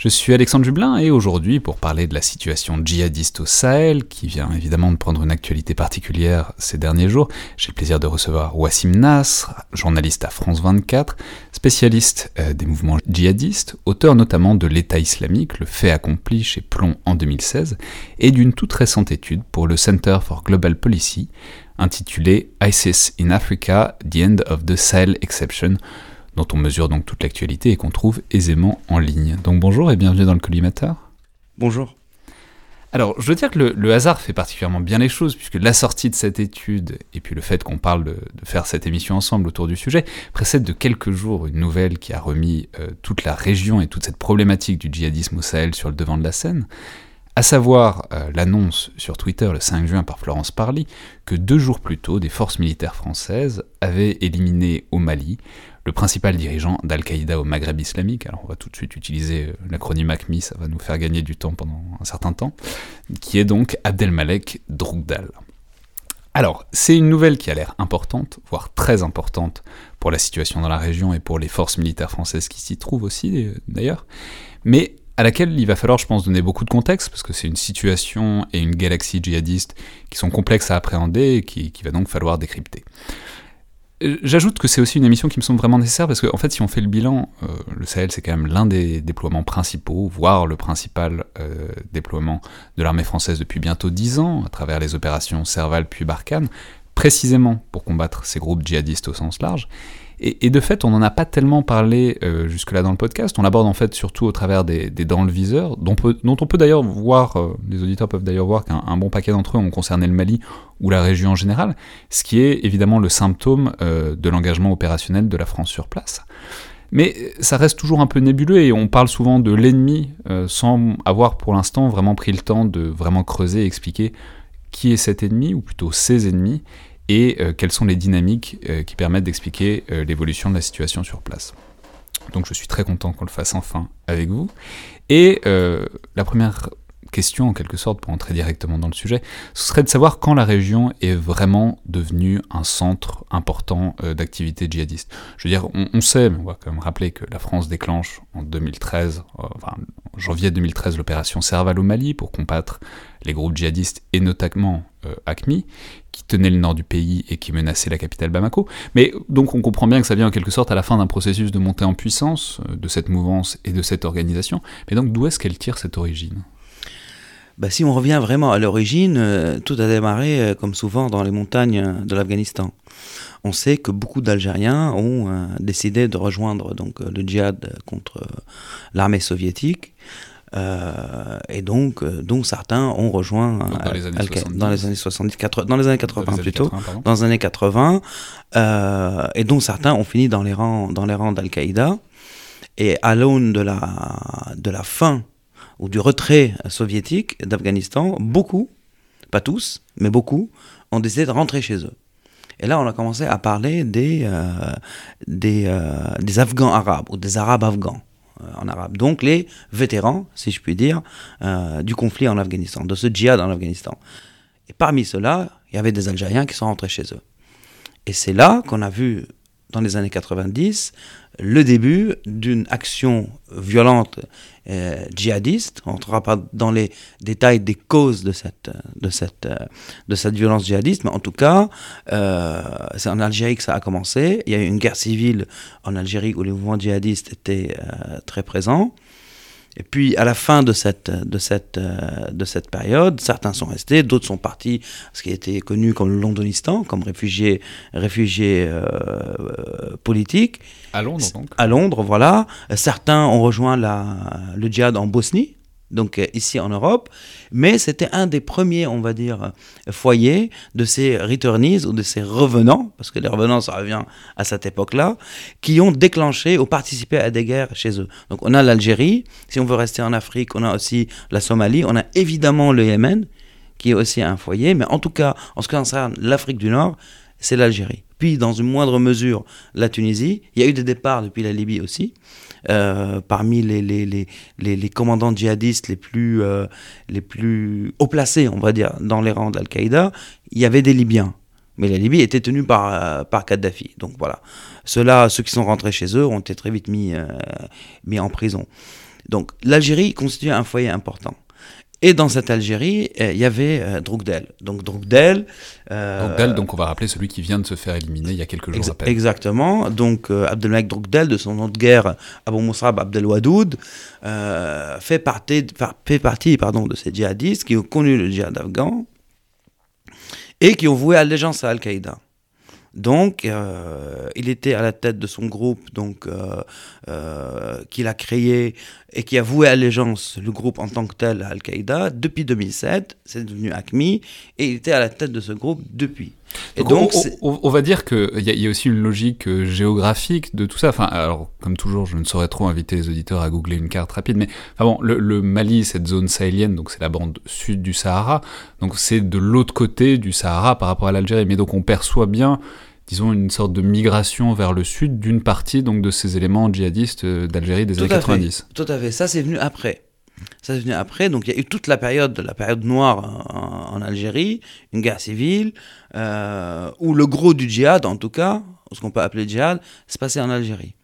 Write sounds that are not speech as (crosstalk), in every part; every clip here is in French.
Je suis Alexandre Jublin et aujourd'hui, pour parler de la situation djihadiste au Sahel, qui vient évidemment de prendre une actualité particulière ces derniers jours, j'ai le plaisir de recevoir Wassim Nasr, journaliste à France 24, spécialiste euh, des mouvements djihadistes, auteur notamment de L'État islamique, le fait accompli chez Plomb en 2016, et d'une toute récente étude pour le Center for Global Policy, intitulée ISIS in Africa, The End of the Sahel Exception, dont on mesure donc toute l'actualité et qu'on trouve aisément en ligne. Donc bonjour et bienvenue dans le collimateur. Bonjour. Alors, je veux dire que le, hasard fait particulièrement bien les choses, puisque la sortie de cette étude, et puis le fait qu'on parle de, faire cette émission ensemble autour du sujet, précède de quelques jours une nouvelle qui a remis euh, toute la région et toute cette problématique du djihadisme au Sahel sur le devant de la scène, à savoir euh, l'annonce sur Twitter le 5 juin par Florence Parly que deux jours plus tôt, des forces militaires françaises avaient éliminé au Mali le principal dirigeant d'Al-Qaïda au Maghreb islamique, alors on va tout de suite utiliser euh, l'acronyme ACMI, ça va nous faire gagner du temps pendant un certain temps, qui est donc Abdelmalek Droukdal. Alors, c'est une nouvelle qui a l'air importante, voire très importante pour la situation dans la région et pour les forces militaires françaises qui s'y trouvent aussi, euh, d'ailleurs, mais à laquelle il va falloir, je pense, donner beaucoup de contexte, parce que c'est une situation et une galaxie djihadiste qui sont complexes à appréhender et qui, qui va donc falloir décrypter. Euh, j'ajoute que c'est aussi une émission qui me semble vraiment nécessaire parce qu'en en fait, si on fait le bilan, euh, le Sahel c'est quand même l'un des déploiements principaux, voire le principal euh, déploiement de l'armée française depuis bientôt dix ans, à travers les opérations Serval puis Barkhane, précisément pour combattre ces groupes djihadistes au sens large. Et, de fait, on n'en a pas tellement parlé euh, jusque-là dans le podcast. On l'aborde en fait surtout au travers des, des dans le viseur, dont, on peut d'ailleurs voir, euh, les auditeurs peuvent d'ailleurs voir qu'un bon paquet d'entre eux ont concerné le Mali ou la région en général, ce qui est évidemment le symptôme euh, de l'engagement opérationnel de la France sur place. Mais ça reste toujours un peu nébuleux et on parle souvent de l'ennemi sans avoir pour l'instant vraiment pris le temps de vraiment creuser et expliquer qui est cet ennemi, ou plutôt ses ennemis, et euh, quelles sont les dynamiques euh, qui permettent d'expliquer euh, l'évolution de la situation sur place. Donc je suis très content qu'on le fasse enfin avec vous. Et la première question, en quelque sorte, pour entrer directement dans le sujet, ce serait de savoir quand la région est vraiment devenue un centre important d'activité djihadiste. Je veux dire, on, sait, mais on va quand même rappeler que la France déclenche en 2013, enfin janvier 2013, l'opération Serval au Mali pour combattre les groupes djihadistes et notamment ACMI, qui tenait le nord du pays et qui menaçait la capitale Bamako. Mais donc on comprend bien que ça vient en quelque sorte à la fin d'un processus de montée en puissance euh, de cette mouvance et de cette organisation. Mais donc d'où est-ce qu'elle tire cette origine? Bah, si on revient vraiment à l'origine, euh, tout a démarré, euh, comme souvent, dans les montagnes de l'Afghanistan. On sait que beaucoup d'Algériens ont décidé de rejoindre donc, le djihad contre l'armée soviétique. Euh, et donc, euh, donc certains ont rejoint dans, les années 70. dans les années 70, dans les années 80 plutôt, dans les années 80, euh, et donc certains ont fini dans les rangs, dans les rangs d'Al-Qaïda. Et à l'aune de la, de la fin ou du retrait soviétique d'Afghanistan, beaucoup, pas tous, mais beaucoup, ont décidé de rentrer chez eux. Et là, on a commencé à parler des, des, des Afghans arabes ou des Arabes afghans en arabe. Donc les vétérans, si je puis dire, euh, du conflit en Afghanistan, de ce djihad en Afghanistan. Et parmi ceux-là, il y avait des Algériens qui sont rentrés chez eux. Et c'est là qu'on a vu, dans les années 90, le début d'une action violente euh, djihadiste. On ne rentrera pas dans les détails des causes de cette, de cette, euh, de cette violence djihadiste, mais en tout cas, euh, c'est en Algérie que ça a commencé. Il y a eu une guerre civile en Algérie où les mouvements djihadistes étaient très présents. Et puis, à la fin de cette, de cette, euh, de cette période, certains sont restés, d'autres sont partis, ce qui a été connu comme le Londonistan, comme réfugiés, réfugiés euh, politiques. À Londres, donc À Londres, voilà. Certains ont rejoint la, le djihad en Bosnie donc euh, ici en Europe, mais c'était un des premiers, on va dire, foyers de ces returnees ou de ces revenants, parce que les revenants, ça revient à cette époque-là, qui ont déclenché ou participé à des guerres chez eux. Donc on a l'Algérie, si on veut rester en Afrique, on a aussi la Somalie, on a évidemment le Yémen, qui est aussi un foyer, mais en tout cas, en ce qui concerne l'Afrique du Nord, c'est l'Algérie. Puis, dans une moindre mesure, la Tunisie. Il y a eu des départs depuis la Libye aussi. Euh, parmi les, les, les, les, commandants djihadistes les plus, euh, les plus haut placés, on va dire, dans les rangs d'Al-Qaïda, il y avait des Libyens. Mais la Libye était tenue par, euh, par Kadhafi. Donc voilà. Ceux-là, ceux qui sont rentrés chez eux, ont été très vite mis, mis en prison. Donc l'Algérie constitue un foyer important. Et dans cette Algérie, euh, il y avait euh, Droukdel. Donc Droukdel. Euh, Droukdel, donc on va rappeler celui qui vient de se faire éliminer il y a quelques jours à Exactement. Donc Abdelmalek Droukdel, de son nom de guerre Abou Moussab Abdelwadoud, fait partie, fait partie pardon, de ces djihadistes qui ont connu le djihad afghan et qui ont voué allégeance à Al-Qaïda. Donc, euh, il était à la tête de son groupe, donc euh, euh, qu'il a créé et qui a voué allégeance le groupe en tant que tel à Al-Qaïda depuis 2007. C'est devenu ACMI et il était à la tête de ce groupe depuis. Et donc, on, va dire qu'il y, y, a aussi une logique géographique de tout ça. Enfin, alors, comme toujours, je ne saurais trop inviter les auditeurs à googler une carte rapide, mais enfin bon, le, le Mali, cette zone sahélienne, donc c'est la bande sud du Sahara, donc c'est de l'autre côté du Sahara par rapport à l'Algérie. Mais donc on perçoit bien disons, une sorte de migration vers le sud d'une partie donc, de ces éléments djihadistes euh, d'Algérie des années 90. Tout à fait, ça c'est venu après. Ça c'est venu après, donc il y a eu toute la période, la période noire en, Algérie, une guerre civile, euh, où le gros du djihad, en tout cas, ce qu'on peut appeler djihad, se passait en Algérie.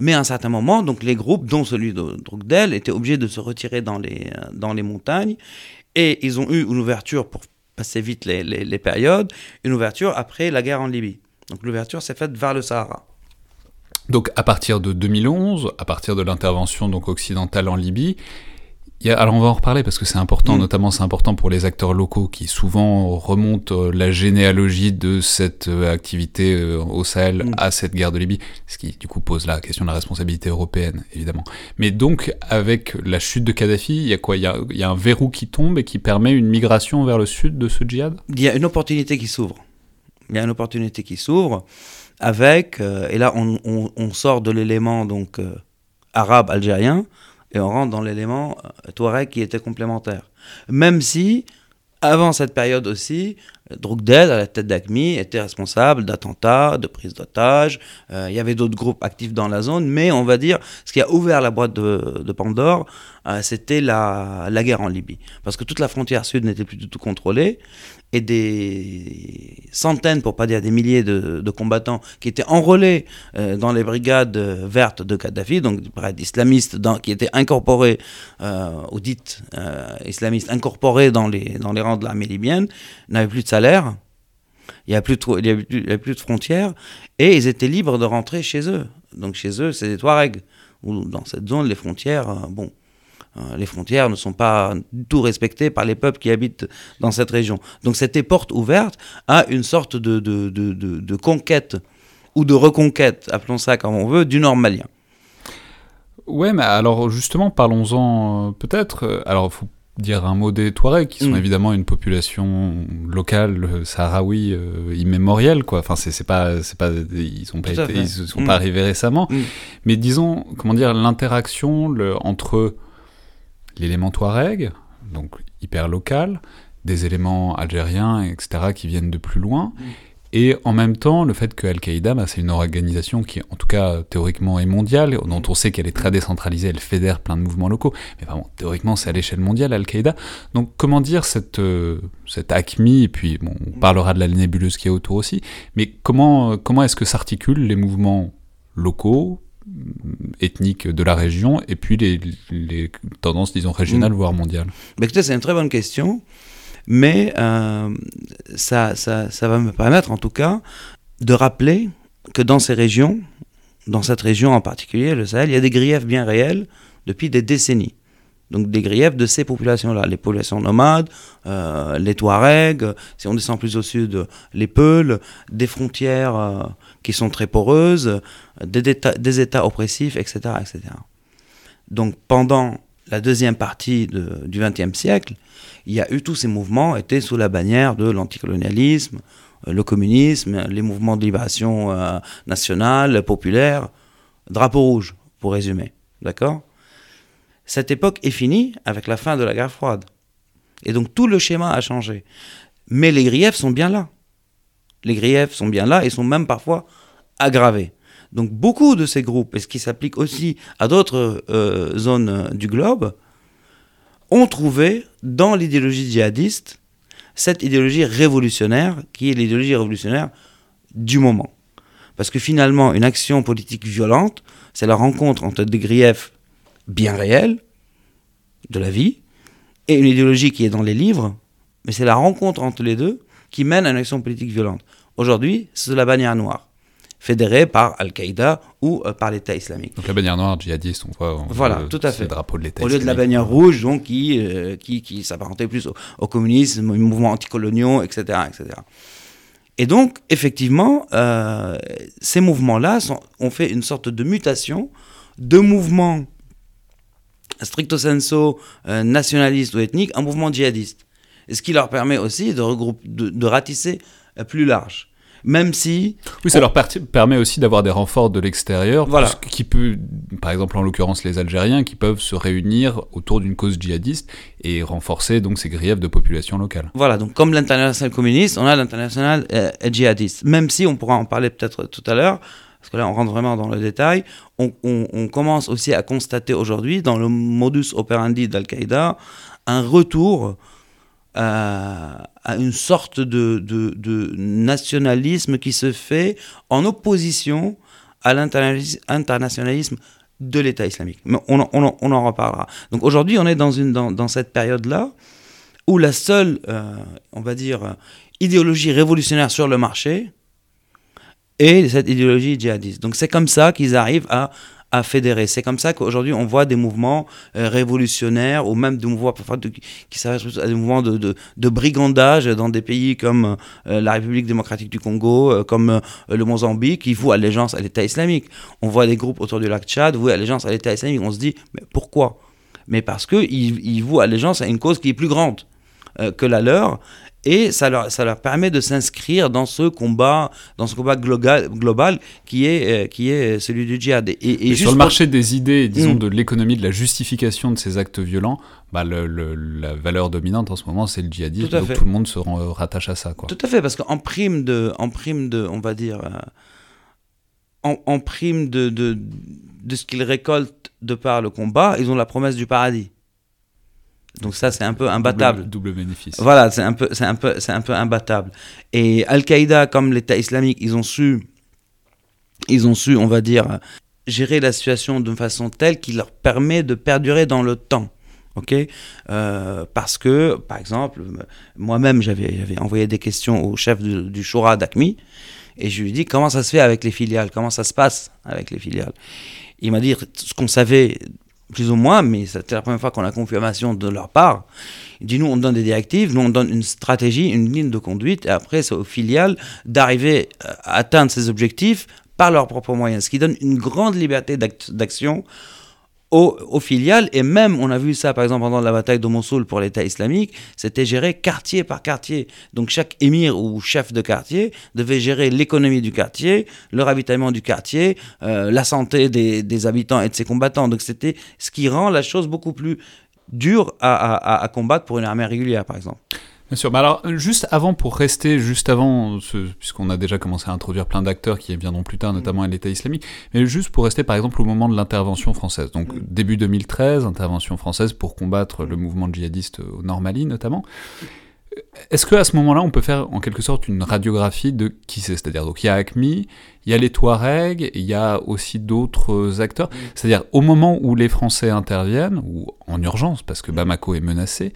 Mais à un certain moment, donc les groupes, dont celui de Drogdel, étaient obligés de se retirer dans les, dans les montagnes, et ils ont eu une ouverture pour passer vite les, les, périodes, une ouverture après la guerre en Libye. Donc l'ouverture s'est faite vers le Sahara. Donc à partir de 2011, à partir de l'intervention donc occidentale en Libye, alors on va en reparler parce que c'est important, mm. notamment c'est important pour les acteurs locaux qui souvent remontent euh, la généalogie de cette euh, activité euh, au Sahel mm. à cette guerre de Libye, ce qui du coup pose la question de la responsabilité européenne évidemment. Mais donc avec la chute de Kadhafi, il y a quoi? Il y a, y a, un verrou qui tombe et qui permet une migration vers le sud de ce djihad? Il y a une opportunité qui s'ouvre. Il y a une opportunité qui s'ouvre avec, et là on, sort de l'élément donc arabe algérien, et on rentre dans l'élément euh, Touareg qui était complémentaire. Même si, avant cette période aussi, Droukdel, à la tête d'ACMI, était responsable d'attentats, de prise d'otages. Euh, il y avait d'autres groupes actifs dans la zone, mais on va dire, ce qui a ouvert la boîte de, Pandore, euh, c'était la, guerre en Libye. Parce que toute la frontière sud n'était plus du tout contrôlée et des centaines, pour pas dire des milliers de, combattants qui étaient enrôlés euh, dans les brigades vertes de Kadhafi, donc islamistes dans, qui étaient incorporés, euh, ou dites euh, islamistes incorporés dans les, dans les rangs de l'armée libyenne, n'avaient plus de salaire, il n'y avait, plus de frontières, et ils étaient libres de rentrer chez eux. Donc chez eux, c'est des Touaregs, ou dans cette zone, les frontières, bon, euh, les frontières ne sont pas du tout respectées par les peuples qui habitent dans cette région. Donc c'était porte ouverte à une sorte de, de, de, de conquête ou de reconquête, appelons ça comme on veut, du nord malien. Ouais, mais alors justement, parlons-en euh, peut-être. Euh, alors, il faut dire un mot des Touaregs, qui sont mm. évidemment une population locale sahraoui immémorielle, quoi. Enfin, c'est pas, c'est pas, ils sont pas, ils sont pas mm. arrivés récemment. Mm. Mais disons, comment dire, l'interaction entre l'élément Touareg, donc hyper local, des éléments algériens, etc., qui viennent de plus loin, mm. et en même temps le fait que Al-Qaïda, bah, c'est une organisation qui, en tout cas théoriquement, est mondiale, dont on sait qu'elle est très décentralisée, elle fédère plein de mouvements locaux, mais vraiment, théoriquement, c'est à l'échelle mondiale, Al-Qaïda. Donc comment dire cette, euh, cette et puis bon, on parlera de la nébuleuse qui est autour aussi, mais comment, comment est-ce que s'articulent les mouvements locaux, ethniques de la région et puis les, les tendances, disons, régionales, mm. voire mondiales bah, Écoutez, c'est une très bonne question, mais euh, ça, ça, ça, va me permettre, en tout cas, de rappeler que dans ces régions, dans cette région en particulier, le Sahel, il y a des griefs bien réels depuis des décennies. Donc des griefs de ces populations-là, les populations nomades, euh, les Touaregs, si on descend plus au sud, les Peuls, des frontières euh, qui sont très poreuses, des des états oppressifs, etc., etc. Donc pendant la deuxième partie du XXe siècle, il y a eu tous ces mouvements étaient sous la bannière de l'anticolonialisme, euh, le communisme, les mouvements de libération nationale, populaire, drapeau rouge, pour résumer. D'accord? Cette époque est finie avec la fin de la guerre froide. Et donc tout le schéma a changé. Mais les griefs sont bien là. Les griefs sont bien là et sont même parfois aggravés. Donc beaucoup de ces groupes, et ce qui s'applique aussi à d'autres euh, zones euh, du globe, ont trouvé dans l'idéologie djihadiste cette idéologie révolutionnaire qui est l'idéologie révolutionnaire du moment. Parce que finalement, une action politique violente, c'est la rencontre entre des griefs bien réels de la vie et une idéologie qui est dans les livres, mais c'est la rencontre entre les deux qui mène à une action politique violente. Aujourd'hui, c'est la bannière noire fédérée par Al-Qaïda ou euh, par l'État islamique. Donc la bannière noire djihadiste, on voit voilà, tout à fait. le drapeau de l'État Au lieu de la bannière rouge, donc, qui, euh, qui, qui s'apparentait plus au, communisme, aux mouvements anticoloniaux, etc. etc. Et donc, effectivement, euh, ces mouvements-là ont fait une sorte de mutation de mouvements stricto sensu nationaliste ou ethnique en mouvement djihadiste. Et ce qui leur permet aussi de, regrouper, de, de ratisser plus large même si... Oui, ça leur permet aussi d'avoir des renforts de l'extérieur, voilà. qui peut, par exemple en l'occurrence les Algériens, qui peuvent se réunir autour d'une cause djihadiste et renforcer donc ces griefs de population locale. Voilà, donc comme l'international communiste, on a l'international euh, djihadiste. Même si on pourra en parler peut-être tout à l'heure, parce que là on rentre vraiment dans le détail, on, commence aussi à constater aujourd'hui dans le modus operandi d'Al-Qaïda un retour à, une sorte de, nationalisme qui se fait en opposition à l'internationalisme de l'État islamique. Mais on, en reparlera. Donc aujourd'hui, on est dans, cette période-là où la seule, euh, on va dire, idéologie révolutionnaire sur le marché est cette idéologie djihadiste. Donc c'est comme ça qu'ils arrivent à à fédérer. C'est comme ça qu'aujourd'hui on voit des mouvements euh, révolutionnaires ou même des mouvements qui s'adressent à des mouvements de, de, brigandage dans des pays comme euh, la République démocratique du Congo, euh, comme le Mozambique, qui vouent allégeance à l'État islamique. On voit des groupes autour du lac Tchad vouer allégeance à l'État islamique. On se dit, mais pourquoi? Mais parce qu'ils ils vouent allégeance à une cause qui est plus grande que la leur et ça leur, ça leur permet de s'inscrire dans ce combat, dans ce combat global, global qui, est, euh, qui est celui du djihad. Et, sur le marché des idées, disons hmm. de l'économie, de la justification de ces actes violents, bah le, la valeur dominante en ce moment, c'est le djihadisme, donc tout le monde se euh, rattache à ça. Quoi. Tout à fait, parce qu'en prime de, en prime de, on va dire, euh, en, en, prime de, de, de ce qu'ils récoltent de par le combat, ils ont la promesse du paradis. Donc ça, c'est un peu imbattable. Double, bénéfice. Voilà, c'est un peu, c'est un peu, c'est un peu imbattable. Et Al-Qaïda, comme l'État islamique, ils ont su, ils ont su, on va dire, gérer la situation d'une façon telle qu'il leur permet de perdurer dans le temps. Ok, euh, parce que, par exemple, moi-même, j'avais, envoyé des questions au chef du, du Shura d'Akmi et je lui ai dit comment ça se fait avec les filiales, comment ça se passe avec les filiales? Il m'a dit ce qu'on savait plus ou moins, mais c'était la première fois qu'on a confirmation de leur part. Dit, nous, on donne des directives, nous, on donne une stratégie, une ligne de conduite, et après, c'est aux filiales d'arriver à atteindre ces objectifs par leurs propres moyens, ce qui donne une grande liberté d'action aux, filiales. Et même, on a vu ça par exemple pendant la bataille de Mossoul pour l'État islamique, c'était géré quartier par quartier. Donc chaque émir ou chef de quartier devait gérer l'économie du quartier, le ravitaillement du quartier, euh, la santé des, habitants et de ses combattants. Donc c'était ce qui rend la chose beaucoup plus dure à combattre pour une armée régulière, par exemple. Bien sûr. Mais alors, juste avant, pour rester juste avant, puisqu'on a déjà commencé à introduire plein d'acteurs qui viendront plus tard, notamment à l'État islamique, mais juste pour rester par exemple au moment de l'intervention française. Donc, début 2013, intervention française pour combattre le mouvement djihadiste au Nord Mali, notamment. Est-ce qu'à ce, ce moment-là, on peut faire en quelque sorte une radiographie de qui c'est? C'est-à-dire, donc il y a ACMI, il y a les Touaregs, il y a aussi d'autres acteurs. C'est-à-dire, au moment où les Français interviennent, ou en urgence, parce que Bamako est menacé,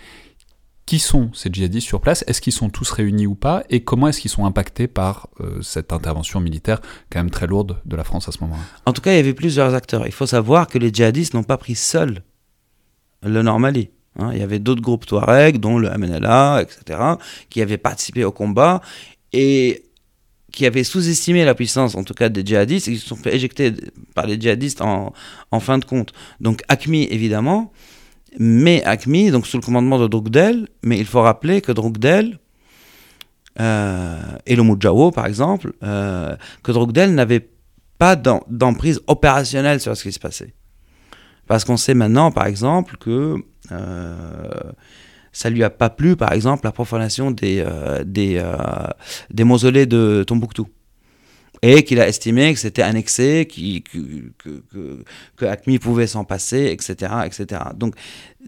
qui sont ces djihadistes sur place Est-ce qu'ils sont tous réunis ou pas Et comment est-ce qu'ils sont impactés par euh, cette intervention militaire quand même très lourde de la France à ce moment-là? En tout cas, il y avait plusieurs acteurs. Il faut savoir que les djihadistes n'ont pas pris seuls le Nord Mali. Hein. il y avait d'autres groupes Touareg, dont le MNLA, etc., qui avaient participé au combat et qui avaient sous-estimé la puissance, en tout cas, des djihadistes, et qui se sont fait éjecter par les djihadistes en, en fin de compte. Donc, ACMI, évidemment, mais ACMI, donc sous le commandement de Drukdel, mais il faut rappeler que Drukdel euh, et le Mujao, par exemple, euh, que Drukdel n'avait pas d'emprise opérationnelle sur ce qui se passait. Parce qu'on sait maintenant, par exemple, que euh, ça lui a pas plu, par exemple, la profanation des, des, des mausolées de Tombouctou et qu'il a estimé que c'était un excès, que, que, Acme pouvait s'en passer, etc., etc. Donc,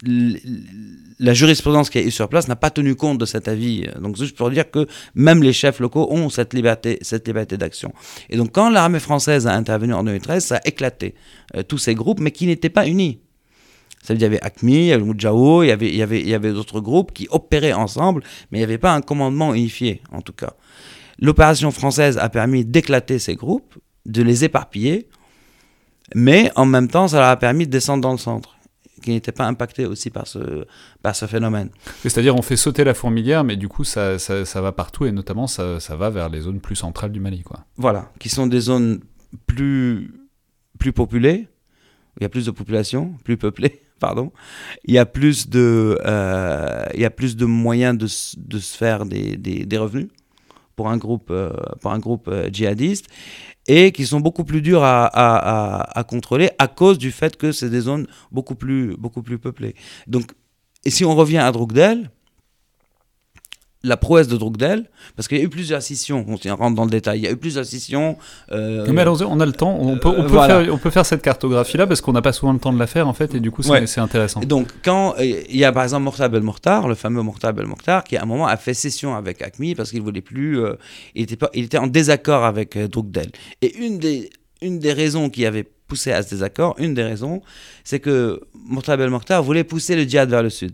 la jurisprudence qui a eu sur place n'a pas tenu compte de cet avis. Donc, juste pour dire que même les chefs locaux ont cette liberté, cette liberté d'action. Et donc, quand l'armée française a intervenu en 2013, ça a éclaté euh, tous ces groupes, mais qui n'étaient pas unis. Ça veut dire il y avait ACMI, il y avait Moudjaou, il y avait, avait, il y avait d'autres groupes qui opéraient ensemble, mais il n'y avait pas un commandement unifié, en tout cas. L'opération française a permis d'éclater ces groupes, de les éparpiller, mais en même temps, ça leur a permis de descendre dans le centre, qui n'était pas impacté aussi par ce, par ce phénomène. C'est-à-dire, on fait sauter la fourmilière, mais du coup, ça, ça, va partout, et notamment, ça, ça, va vers les zones plus centrales du Mali. Quoi. Voilà, qui sont des zones plus, plus populées, il y a plus de population, plus peuplée, (laughs) pardon. Il y a plus de, euh, il y a plus de moyens de, de se faire des, des, des revenus pour un groupe, euh, pour un groupe euh, djihadiste et qui sont beaucoup plus durs à, à, contrôler à cause du fait que c'est des zones beaucoup plus, beaucoup plus peuplées. Donc, et si on revient à Drogdel, la prouesse de Drogdel, parce qu'il y a eu plusieurs scissions, on rentre dans le détail, il y a eu plusieurs scissions. Euh, mais alors, on a le temps, on peut, on peut, faire, on peut faire cette cartographie-là, parce qu'on n'a pas souvent le temps de la faire, en fait, et du coup, c'est intéressant. Et donc, quand il y a par exemple Mortab El Mortar, le fameux Mortab El Mortar, qui à un moment a fait session avec Acme, parce qu'il voulait plus, euh, il, était pas, il était en désaccord avec euh, Drogdel. Et une des, une des raisons qui avait poussé à ce désaccord, une des raisons, c'est que Mortab El Mortar voulait pousser le djihad vers le sud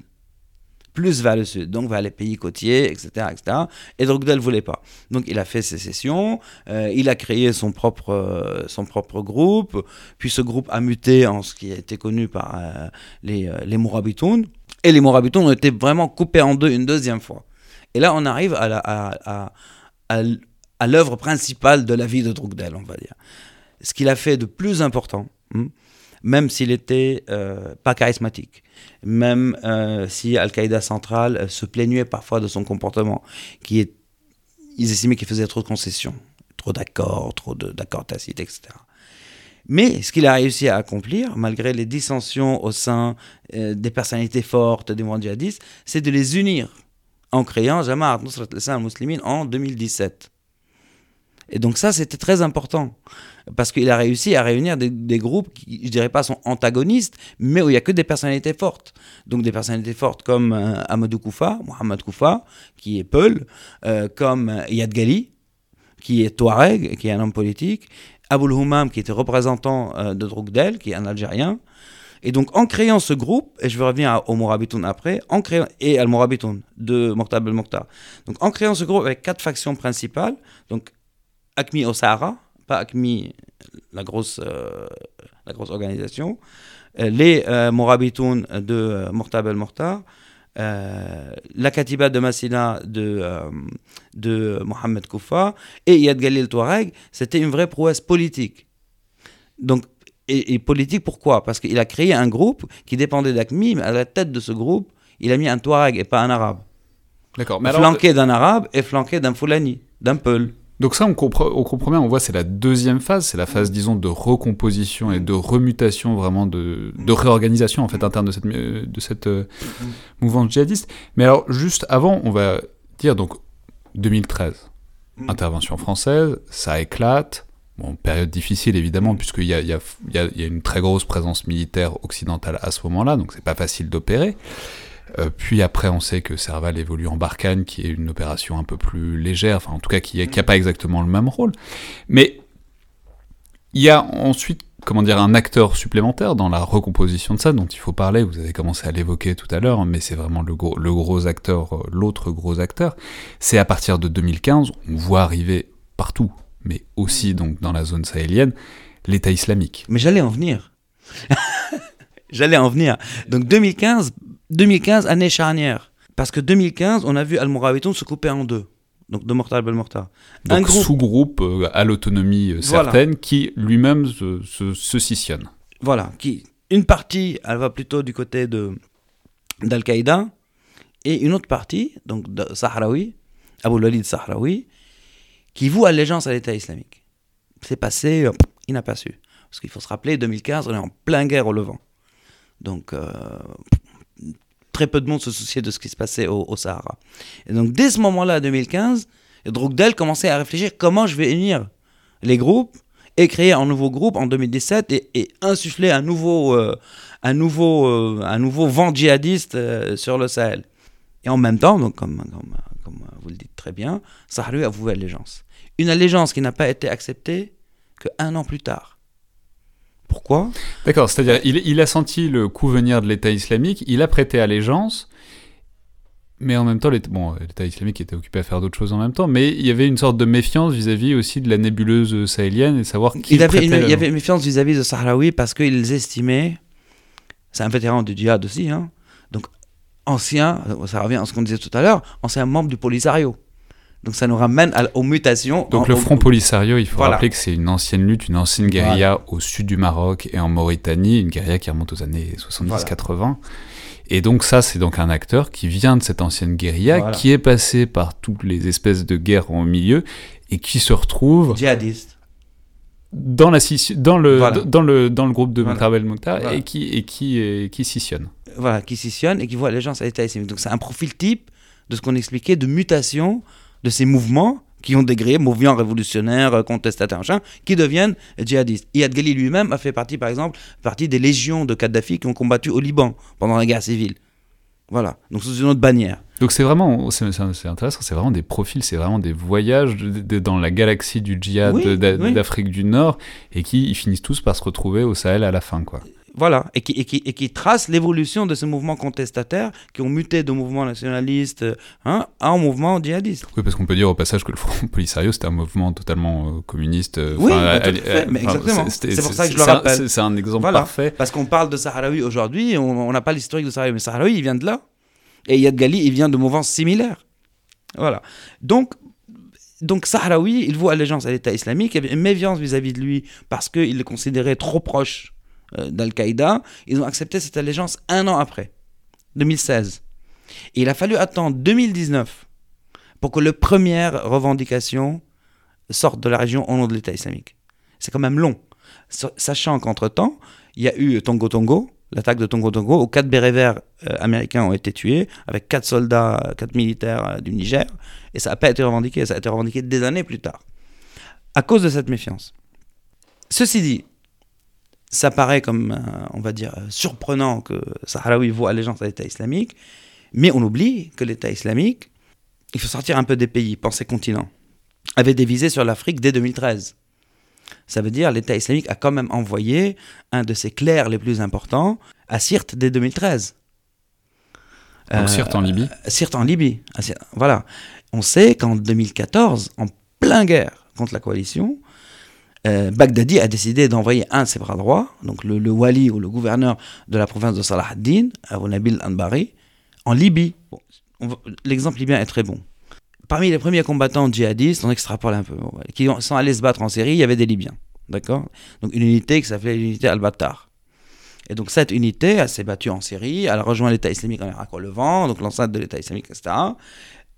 plus vers le sud, donc vers les pays côtiers, etc. etc. Et Drogdel ne voulait pas. Donc il a fait sécession, euh, il a créé son propre, euh, son propre groupe, puis ce groupe a muté en ce qui a été connu par euh, les, les Mourabitoun, et les Mourabitoun ont été vraiment coupés en deux une deuxième fois. Et là on arrive à, à, à, l'œuvre principale de la vie de Drogdel, on va dire. Ce qu'il a fait de plus important, hmm, même s'il était pas charismatique, même euh, si Al-Qaïda centrale euh, se plaignait parfois de son comportement, qui est, ils estimaient qu'il faisait trop de concessions, trop d'accords, trop d'accords tacites, etc. Mais ce qu'il a réussi à accomplir, malgré les dissensions au sein euh, des personnalités fortes des mouvements djihadistes, c'est de les unir en créant Jamaat Nusrat al-Muslimin en 2017. Et donc ça, c'était très important. Parce qu'il a réussi à réunir des, groupes qui, je dirais pas, sont antagonistes, mais où il n'y a que des personnalités fortes. Donc des personnalités fortes comme euh, Amadou Koufa, Mohamed Koufa, qui est Peul, euh, comme Yad Gali, qui est Touareg, qui est un homme politique, Aboul Houmam, qui était représentant euh, de Drogdel, qui est un Algérien. Et donc, en créant ce groupe, et je vais revenir au Morabitoun après, en créant, et al Morabitoun de Mortab el Mokhtar. Donc, en créant ce groupe avec quatre factions principales, donc ACMI au Sahara, pas ACMI, la grosse, euh, la grosse organisation, euh, les euh, Morabitoun de Mortab el Mortar, la Katiba de Massina de, de Mohamed Koufa et Yad Galil Touareg, c'était une vraie prouesse politique. Donc, et, politique pourquoi? Parce qu'il a créé un groupe qui dépendait d'ACMI, mais à la tête de ce groupe, il a mis un Touareg et pas un Arabe. D'accord. Flanqué d'un Arabe et flanqué d'un Foulani, d'un Peul. Donc ça, on comprend, on comprend bien, on voit, c'est la deuxième phase, c'est la phase, disons, de recomposition et de remutation, vraiment de, de réorganisation, en fait, interne de cette, de cette euh, mouvance djihadiste. Mais alors, juste avant, on va dire, donc, 2013, intervention française, ça éclate, Bon, période difficile évidemment, puisqu'il y a, y, a, y a, une très grosse présence militaire occidentale à ce moment-là, donc c'est pas facile d'opérer. Euh, puis après, on sait que Serval évolue en Barkhane, qui est une opération un peu plus légère, enfin en tout cas qui n'a pas exactement le même rôle. Mais il y a ensuite, comment dire, un acteur supplémentaire dans la recomposition de ça, dont il faut parler, vous avez commencé à l'évoquer tout à l'heure, mais c'est vraiment le gros, le gros acteur, euh, l'autre gros acteur. C'est à partir de 2015, on voit arriver partout, mais aussi donc dans la zone sahélienne, l'État islamique. Mais j'allais en venir. (laughs) j'allais en venir. Donc 2015, 2015, année charnière. Parce que 2015, on a vu Al-Mourabitoun se couper en deux. Donc de Mortal Belmortar. Donc un sous-groupe euh, à l'autonomie euh, certaine qui lui-même se, se, scissionne. Voilà. Qui, une partie, elle va plutôt du côté de d'Al-Qaïda. Et une autre partie, donc de Sahraoui, Abu Walid Sahraoui, qui voue allégeance à l'État islamique. C'est passé, euh, il n'a pas su. Parce qu'il faut se rappeler, 2015, on est en plein guerre au Levant. Donc, très peu de monde se souciait de ce qui se passait au, Sahara. Et donc dès ce moment-là, 2015, Drogdel commençait à réfléchir comment je vais unir les groupes et créer un nouveau groupe en 2017 et, insuffler un nouveau, euh, un, nouveau, euh, un nouveau vent djihadiste euh, sur le Sahel. Et en même temps, donc comme, vous le dites très bien, Sahraoui a voué allégeance. Une allégeance qui n'a pas été acceptée qu'un an plus tard. Pourquoi? D'accord, c'est-à-dire il, il, a senti le coup venir de l'État islamique, il a prêté allégeance, mais en même temps, l'État bon, islamique était occupé à faire d'autres choses en même temps, mais il y avait une sorte de méfiance vis-à-vis aussi de la nébuleuse sahélienne et savoir qui il, avait il y avait une méfiance vis-à-vis de Sahraoui parce qu'ils estimaient, c'est un vétéran du djihad aussi, hein, donc ancien, ça revient à ce qu'on disait tout à l'heure, ancien membre du Polisario. Donc ça nous ramène aux mutations. Donc le Front Polisario, il faut rappeler que c'est une ancienne lutte, une ancienne guérilla au sud du Maroc et en Mauritanie, une guérilla qui remonte aux années 70-80. Et donc ça, c'est donc un acteur qui vient de cette ancienne guérilla, qui est passé par toutes les espèces de guerres au milieu et qui se retrouve... Djihadiste. Dans, la, dans, le, dans, le, dans le groupe de voilà. Mokhtar et, qui, et qui, qui scissionne. Voilà, qui scissionne et qui voit allégeance à l'État islamique. Donc c'est un profil type de ce qu'on expliquait de mutation de ces mouvements qui ont dégré, mouvements révolutionnaires, euh, contestataires, qui deviennent djihadistes. Iyad Ghali lui-même a fait partie, par exemple, partie des légions de Kadhafi qui ont combattu au Liban pendant la guerre civile. Voilà, donc sous une autre bannière. Donc c'est vraiment, c'est intéressant, c'est vraiment des profils, c'est vraiment des voyages dans la galaxie du djihad d'Afrique du Nord et qui finissent tous par se retrouver au Sahel à la fin, quoi. Voilà, et qui, et qui, et qui trace l'évolution de ces mouvements contestataires qui ont muté de mouvements nationalistes hein, en mouvements djihadistes. Oui, parce qu'on peut dire au passage que le Front Polisario, c'était un mouvement totalement euh, communiste. Euh, oui, exactement. C'est pour ça que je le rappelle. C'est un exemple parfait. Parce qu'on parle de Sahraoui aujourd'hui, on n'a pas l'historique de Sahraoui, mais Sahraoui, il vient de là. Et Yad Ghali, il vient de mouvances similaires. Voilà. Donc, donc Sahraoui, il voit allégeance à l'État islamique, une méfiance vis-à-vis de lui parce qu'il le considérait trop proche d'Al-Qaïda, ils ont accepté cette allégeance un an après, 2016. Et il a fallu attendre 2019 pour que les premières revendications sortent de la région au nom de l'État islamique. C'est quand même long, sachant qu'entre-temps, il y a eu Tongo Tongo, l'attaque de Tongo Tongo, où quatre bérets verts euh, américains ont été tués, avec quatre soldats, quatre militaires euh, du Niger, et ça n'a pas été revendiqué, ça a été revendiqué des années plus tard, à cause de cette méfiance. Ceci dit, ça paraît comme, euh, on va dire, surprenant que Sahraoui vaut allégeance à l'État islamique, mais on oublie que l'État islamique, il faut sortir un peu des pays, penser continent, avait des visées sur l'Afrique dès 2013. Ça veut dire l'État islamique a quand même envoyé un de ses clercs les plus importants à Sirte dès 2013. Donc Sirte en Libye euh, Sirte en Libye. Voilà. On sait qu'en 2014, en plein guerre contre la coalition, euh, Baghdadi a décidé d'envoyer un de ses bras droits, donc le, wali ou le gouverneur de la province de Salah ad-Din, Abu Nabil Anbari, en Libye. L'exemple libyen est très bon. Parmi les premiers combattants djihadistes, on extrapole un peu, qui sont allés se battre en Syrie, il y avait des Libyens. D'accord? Donc une unité qui s'appelait l'unité Al-Battar. Et donc cette unité, elle s'est battue en Syrie, elle a rejoint l'État islamique en Irak au Levant, donc l'enceinte de l'État islamique, etc.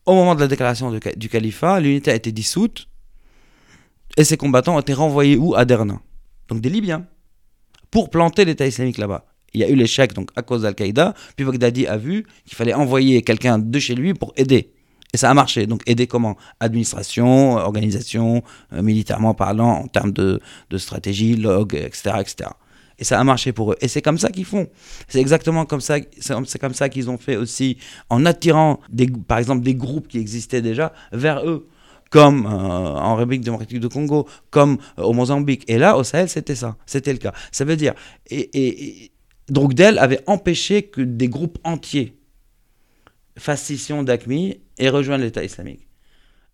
Au moment de la déclaration du califat, l'unité a été dissoute et ces combattants ont été renvoyés où? À Derna. Donc des Libyens. Pour planter l'État islamique là-bas. Il y a eu l'échec donc à cause d'Al-Qaïda. Puis Baghdadi a vu qu'il fallait envoyer quelqu'un de chez lui pour aider. Et ça a marché. Donc aider comment? Administration, organisation, euh, militairement parlant, en termes de, de stratégie, log, etc., etc. Et ça a marché pour eux. Et c'est comme ça qu'ils font. C'est exactement comme ça. C'est comme ça qu'ils ont fait aussi en attirant, par exemple, des groupes qui existaient déjà vers eux comme euh, en République démocratique du Congo, comme euh, au Mozambique. Et là, au Sahel, c'était ça, c'était le cas. Ça veut dire, et, et, avait empêché que des groupes entiers fassent scission d'ACMI et rejoignent l'État islamique.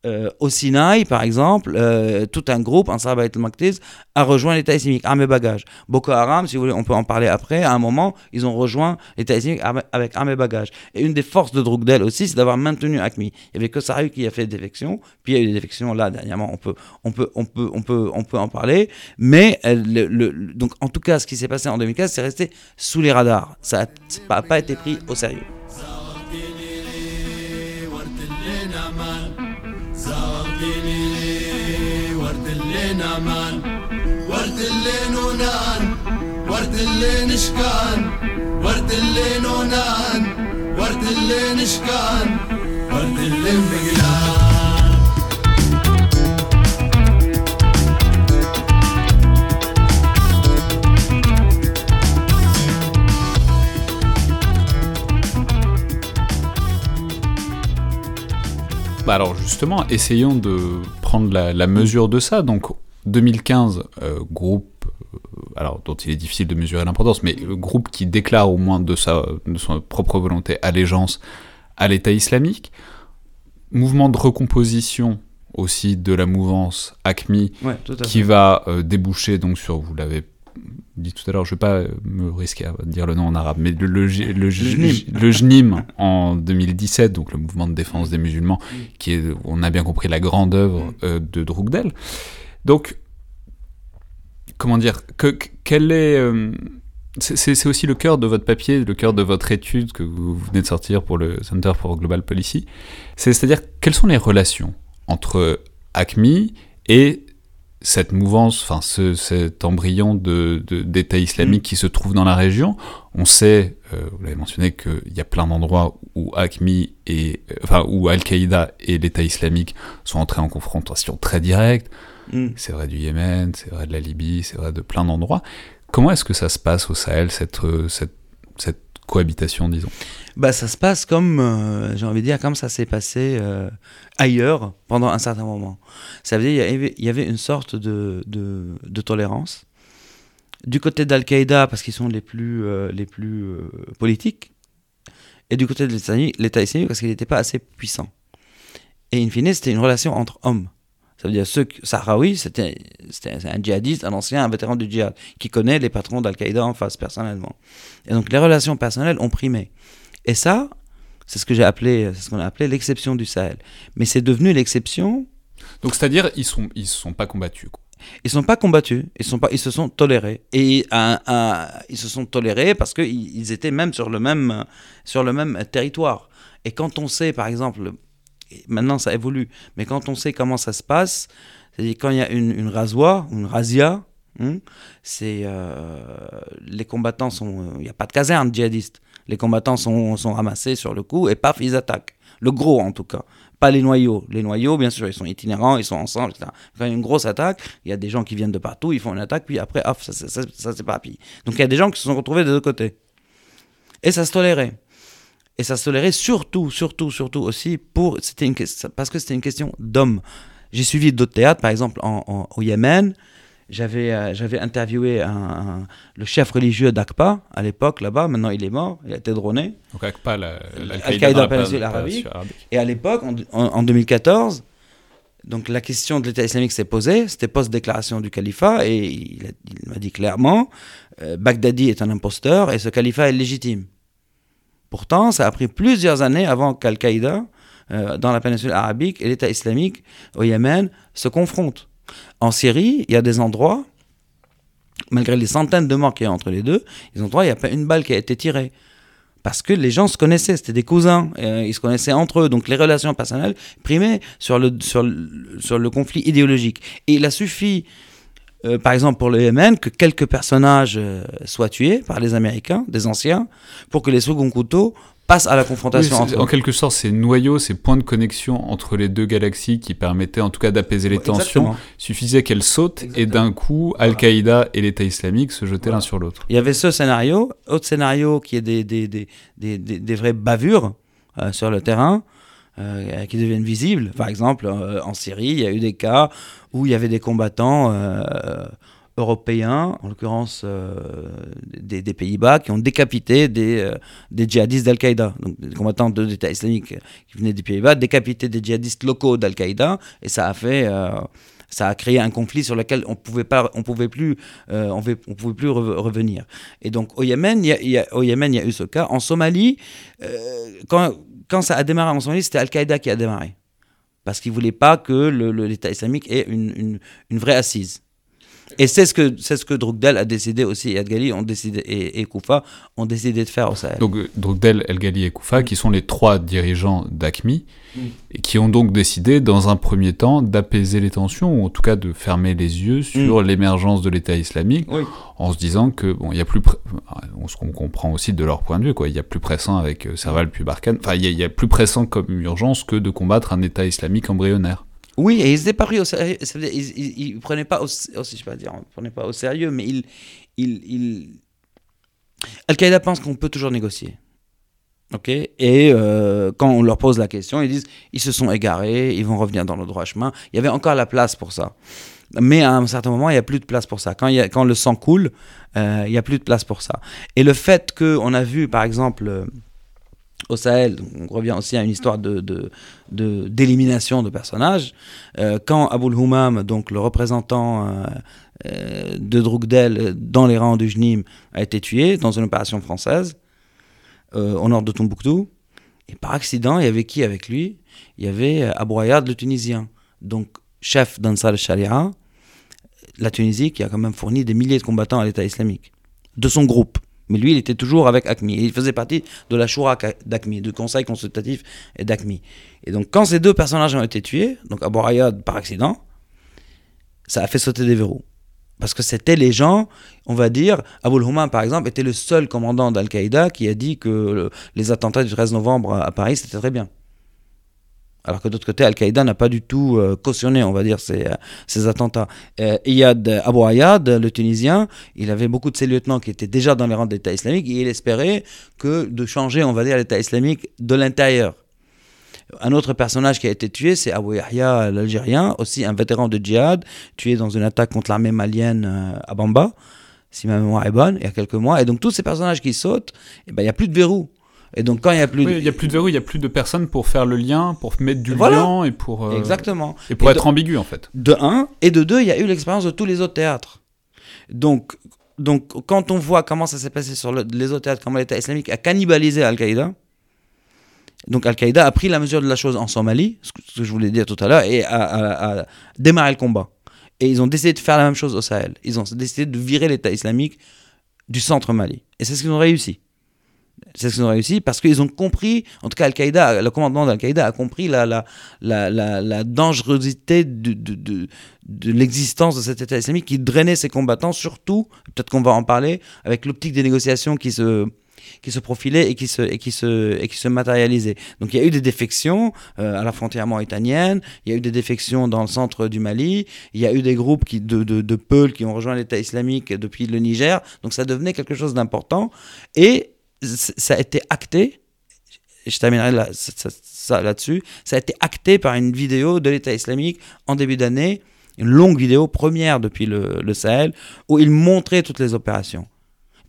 Euh, au Sinaï, par exemple, euh, tout un groupe, un Sahabat al a rejoint l'État islamique, armée bagages. Boko Haram, si vous voulez, on peut en parler après, à un moment, ils ont rejoint l'État islamique avec armée bagages. Et une des forces de Drogdel aussi, c'est d'avoir maintenu ACMI. Il n'y avait que Sarah qui a fait des défections, puis il y a eu des défections là, dernièrement, on peut, on peut, on peut, on peut, on peut en parler. Mais, euh, donc, en tout cas, ce qui s'est passé en 2015, c'est resté sous les radars. Ça n'a pas été pris au sérieux. امان ورد اللي نونان ورد اللي نشكان ورد اللي نونان Bah alors justement, essayons de prendre la, mesure de ça. Donc 2015, euh, groupe, euh, alors dont il est difficile de mesurer l'importance, mais groupe qui déclare au moins de sa, de son propre volonté allégeance à l'État islamique. Mouvement de recomposition aussi de la mouvance ACMI qui va euh, déboucher donc sur, vous l'avez dit tout à l'heure, je ne vais pas me risquer à dire le nom en arabe, mais le, le, le, JNIM en 2017, donc le mouvement de défense des musulmans, qui est, on a bien compris, la grande œuvre euh, de Drukdel. Donc, comment dire, que, est... Euh, c'est aussi le cœur de votre papier, le cœur de votre étude que vous venez de sortir pour le Center for Global Policy. C'est-à-dire, quelles sont les relations entre ACMI et cette mouvance, enfin ce, cet embryon d'État de, islamique mm. qui se trouve dans la région? On sait, euh, vous l'avez mentionné, qu'il y a plein d'endroits où ACMI et, enfin, où Al-Qaïda et l'État islamique sont entrés en confrontation très directe. Mm. C'est vrai du Yémen, c'est vrai de la Libye, c'est vrai de plein d'endroits. Comment est-ce que ça se passe au Sahel, cette, euh, cette, cette cohabitation, disons? Bah, Ça se passe comme, euh, j'ai envie de dire, comme ça s'est passé euh, ailleurs pendant un certain moment. Ça veut dire qu'il y, avait une sorte de, de, tolérance. Du côté d'Al-Qaïda, parce qu'ils sont les plus, euh, les plus politiques, et du côté de l'État islamique, parce qu'il n'était pas assez puissant. Et in fine, c'était une relation entre hommes. Ça veut dire ceux Sahraoui, c'était un djihadiste, un ancien, un vétéran du djihad, qui connaît les patrons d'Al-Qaïda en face personnellement. Et donc les relations personnelles ont primé. Et ça, c'est ce que j'ai appelé, c'est ce qu'on a appelé l'exception du Sahel. Mais c'est devenu l'exception. Donc c'est-à-dire ils sont ils sont pas combattus. Quoi. Ils sont pas combattus, ils sont pas, ils se sont tolérés et ils se sont tolérés parce qu'ils ils étaient même sur le même sur le même territoire. Et quand on sait, par exemple, maintenant ça évolue, mais quand on sait comment ça se passe, c'est-à-dire quand il y a une, une rasoir, une razzia, hein, c'est euh, les combattants sont, il n'y a pas de caserne djihadiste, les combattants sont, ramassés sur le coup et paf ils attaquent, le gros en tout cas, pas les noyaux. Les noyaux, bien sûr, ils sont itinérants, ils sont ensemble. Quand il y a une grosse attaque, il y a des gens qui viennent de partout, ils font une attaque, puis après, hop, ça, ça, ça, ça. Donc il y a des gens qui se sont retrouvés des deux côtés. Et ça se tolérait. Et ça se tolérait surtout, surtout, surtout aussi pour, c'était une, parce que c'était une question d'hommes. J'ai suivi d'autres théâtres, par exemple en, au Yémen. J'avais, euh, j'avais interviewé un, le chef religieux d'Aqpa à l'époque là-bas. Maintenant, il est mort. Il a été droné. Donc Aqpa, Al-Qaïda la péninsule arabique. Et à l'époque, en, 2014, donc la question de l'État islamique s'est posée. C'était post-déclaration du califat et il, m'a dit clairement euh, Baghdadi est un imposteur et ce califat est légitime. Pourtant, ça a pris plusieurs années avant qu'Al-Qaïda, euh, dans la péninsule arabique, et l'État islamique au Yémen se confrontent. En Syrie, il y a des endroits, malgré les centaines de morts qu'il y a entre les deux, ils ont il n'y a pas une balle qui a été tirée. Parce que les gens se connaissaient, c'était des cousins, euh, ils se connaissaient entre eux, donc les relations personnelles primaient sur le, sur sur le conflit idéologique. Et il a suffi euh, par exemple pour le Yémen, que quelques personnages euh, soient tués par les Américains, des anciens, pour que les seconds couteaux passent à la confrontation En quelque sorte, ces noyaux, ces points de connexion entre les deux galaxies qui permettaient en tout cas d'apaiser les tensions, suffisait qu'elles sautent et d'un coup, Al-Qaïda et l'État islamique se jetaient l'un sur l'autre. Il y avait ce scénario, autre scénario qui est des, des, des, des, des vraies bavures euh, sur le terrain. Euh, qui deviennent visibles. Par exemple, euh, en Syrie, il y a eu des cas où il y avait des combattants euh, européens, en l'occurrence des, Pays-Bas, qui ont décapité des, djihadistes d'Al-Qaïda. Donc des combattants de l'État islamique qui venaient des Pays-Bas, décapité des djihadistes locaux d'Al-Qaïda, et ça a fait ça a créé un conflit sur lequel on pouvait pas, on pouvait plus, on, on, pouvait plus revenir. Et donc au Yémen, il y a, au Yémen, il y a eu ce cas. En Somalie, quand quand ça a démarré en Somalie, c'était Al-Qaïda qui a démarré. Parce qu'ils ne voulaient pas que l'État islamique ait une, vraie assise. Et c'est ce que c'est ce que a décidé aussi et Adgali ont décidé et, et Koufa ont décidé de faire au Sahel. Donc euh, Drukdel, El Ghali et Koufa, qui sont les trois dirigeants d'ACMI, et qui ont donc décidé dans un premier temps d'apaiser les tensions ou en tout cas de fermer les yeux sur l'émergence de l'État islamique, en se disant que bon, il y a plus, on se comprend aussi de leur point de vue quoi, il y a plus pressant avec euh, Serval puis Barkhane, enfin il y, a plus pressant comme urgence que de combattre un État islamique embryonnaire. Oui, et ils pas pris au sérieux. Ils, ne prenaient pas au, je pas dire, prenaient pas au sérieux, mais ils, ils, Al-Qaïda pense qu'on peut toujours négocier. Ok? Et euh, quand on leur pose la question, ils disent ils se sont égarés, ils vont revenir dans le droit chemin. Il y avait encore la place pour ça. Mais à un certain moment, il n'y a plus de place pour ça. Quand, il y a, quand le sang coule, euh, il n'y a plus de place pour ça. Et le fait qu'on a vu, par exemple, au Sahel, on revient aussi à une histoire de, d'élimination de, personnages. Euh, quand Aboul Humam, donc le représentant euh, euh, de Drukdel dans les rangs du Jnim, a été tué dans une opération française au nord de Tombouctou, et par accident, il y avait qui avec lui? Il y avait Abou Ayad, le Tunisien, donc chef d'Ansar al-Sharia, la Tunisie qui a quand même fourni des milliers de combattants à l'État islamique, de son groupe. Mais lui, il était toujours avec ACMI. il faisait partie de la Shura d'ACMI, du conseil consultatif d'ACMI. Et donc, quand ces deux personnages ont été tués, donc Abu Rayad par accident, ça a fait sauter des verrous. Parce que c'était les gens, on va dire, Abul Huma par exemple était le seul commandant d'Al-Qaïda qui a dit que les attentats du 13 novembre à Paris c'était très bien. Alors que d'autre côté, Al-Qaïda n'a pas du tout euh, cautionné, on va dire, ces, euh, ces attentats. Euh, Iyad Abu Ayad, le Tunisien, il avait beaucoup de ses lieutenants qui étaient déjà dans les rangs de l'État islamique et il espérait que de changer, on va dire, l'État islamique de l'intérieur. Un autre personnage qui a été tué, c'est Abu Yahya, l'Algérien, aussi un vétéran de djihad, tué dans une attaque contre l'armée malienne à Bamba, si ma mémoire est bonne, il y a quelques mois. Et donc tous ces personnages qui sautent, eh ben, il n'y a plus de verrou. Et donc quand il y a plus, de... il y a plus de verrou, il y a plus de personnes pour faire le lien, pour mettre du lien et pour euh, exactement et pour être ambigu en fait. De un et de deux, il y a eu l'expérience de tous les autres théâtres. Donc donc quand on voit comment ça s'est passé sur les autres théâtres, comment l'État islamique a cannibalisé Al-Qaïda. Donc Al-Qaïda a pris la mesure de la chose en Somalie, ce que, je voulais dire tout à l'heure, et a, a démarré le combat. Et ils ont décidé de faire la même chose au Sahel. Ils ont décidé de virer l'État islamique du centre Mali. Et c'est ce qu'ils ont réussi. C'est ce qu'ils ont réussi parce qu'ils ont compris, en tout cas Al-Qaïda, le commandement d'Al-Qaïda a compris la, la, la, la, dangerosité de, de, de, de l'existence de cet État islamique qui drainait ses combattants, surtout, peut-être qu'on va en parler, avec l'optique des négociations qui se, qui se profilaient et qui se, et qui se, et qui se matérialisaient. Donc il y a eu des défections euh, à la frontière mauritanienne, il y a eu des défections dans le centre du Mali, il y a eu des groupes qui, de, de, de Peuls qui ont rejoint l'État islamique depuis le Niger, donc ça devenait quelque chose d'important. Et ça a été acté, je terminerai là, ça, là-dessus, ça a été acté par une vidéo de l'État islamique en début d'année, une longue vidéo, première depuis le, le, Sahel, où il montrait toutes les opérations,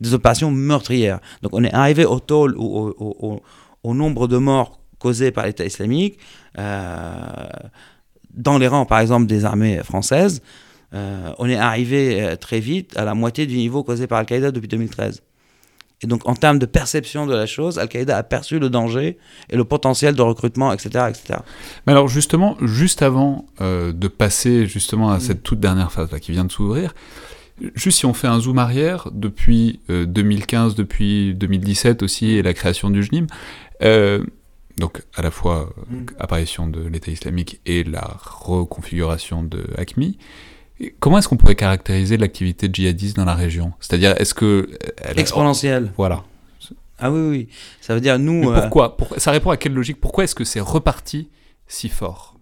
des opérations meurtrières. Donc on est arrivé au toll, au, au, au, nombre de morts causés par l'État islamique, euh, dans les rangs par exemple des armées françaises, euh, on est arrivé euh, très vite à la moitié du niveau causé par Al-Qaïda depuis 2013. Et donc, en termes de perception de la chose, Al-Qaïda a perçu le danger et le potentiel de recrutement, etc. etc. Mais alors, justement, juste avant euh, de passer justement à mm. cette toute dernière phase là, qui vient de s'ouvrir, juste si on fait un zoom arrière, depuis 2015, euh, depuis 2017 aussi, et la création du JNIM, euh, donc à la fois mm. apparition de l'État islamique et la reconfiguration de ACMI, Comment est-ce qu'on pourrait caractériser l'activité djihadiste dans la région? C'est-à-dire, est-ce que... Exponentielle. Voilà. Ah oui, oui. Ça veut dire, nous... Euh, pourquoi, Ça répond à quelle logique? Pourquoi est-ce que c'est reparti si fort?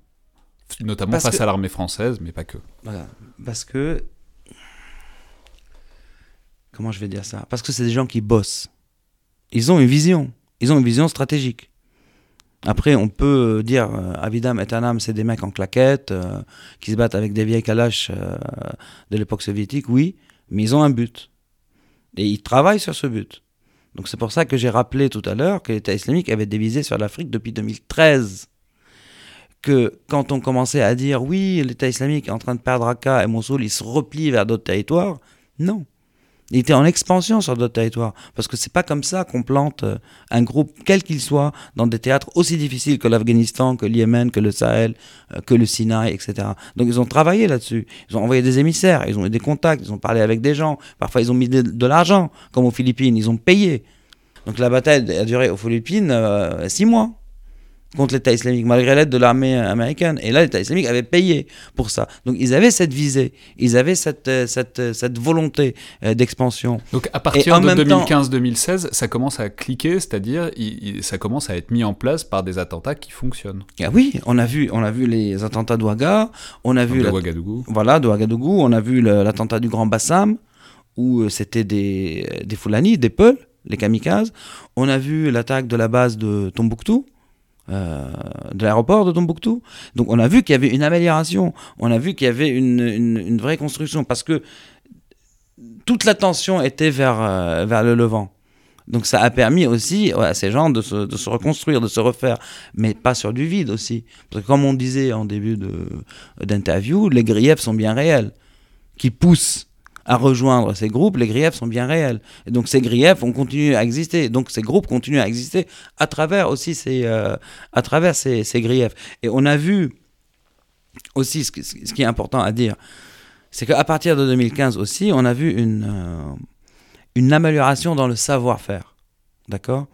Notamment face à l'armée française, mais pas que. Voilà. Parce que... Comment je vais dire ça? Parce que c'est des gens qui bossent. Ils ont une vision. Ils ont une vision stratégique. Après, on peut dire euh, Avidam et Anam, c'est des mecs en claquettes euh, qui se battent avec des vieilles calaches euh, de l'époque soviétique, oui, mais ils ont un but. Et ils travaillent sur ce but. Donc c'est pour ça que j'ai rappelé tout à l'heure que l'État islamique avait dévisé sur l'Afrique depuis 2013. Que quand on commençait à dire oui, l'État islamique est en train de perdre Raqqa et Mossoul, il se replie vers d'autres territoires, non. Il était en expansion sur d'autres territoires. Parce que c'est pas comme ça qu'on plante euh, un groupe, quel qu'il soit, dans des théâtres aussi difficiles que l'Afghanistan, que le Yémen, que le Sahel, euh, que le Sinaï, etc. Donc ils ont travaillé là-dessus. Ils ont envoyé des émissaires, ils ont eu des contacts, ils ont parlé avec des gens. Parfois ils ont mis de, l'argent, comme aux Philippines, ils ont payé. Donc la bataille a duré aux Philippines euh, six mois contre l'État islamique, malgré l'aide de l'armée américaine. Et là, l'État islamique avait payé pour ça. Donc ils avaient cette visée, ils avaient cette, euh, cette, euh, cette volonté euh, d'expansion. Donc à partir de 2015-2016, ça commence à cliquer, c'est-à-dire ça commence à être mis en place par des attentats qui fonctionnent. Ah oui, on a vu, on a vu les attentats d'Ouaga, on a vu... De Ouagadougou. Voilà, de Ouagadougou, on a vu l'attentat du Grand Bassam, où c'était des, des Fulani, des Peuls, les kamikazes. On a vu l'attaque de la base de Tombouctou, euh, de l'aéroport de Tombouctou. Donc on a vu qu'il y avait une amélioration, on a vu qu'il y avait une, une, vraie construction, parce que toute l'attention était vers, euh, vers le Levant. Donc ça a permis aussi à ces gens de se, de se, reconstruire, de se refaire, mais pas sur du vide aussi. Parce que comme on disait en début d'interview, les griefs sont bien réels, qui poussent à rejoindre ces groupes, les griefs sont bien réels. Et donc ces griefs ont continué à exister. Donc ces groupes continuent à exister à travers aussi ces, euh, à travers ces, griefs. Et on a vu aussi, ce, qui est important à dire, c'est qu'à partir de 2015 aussi, on a vu une, euh, une amélioration dans le savoir-faire. D'accord?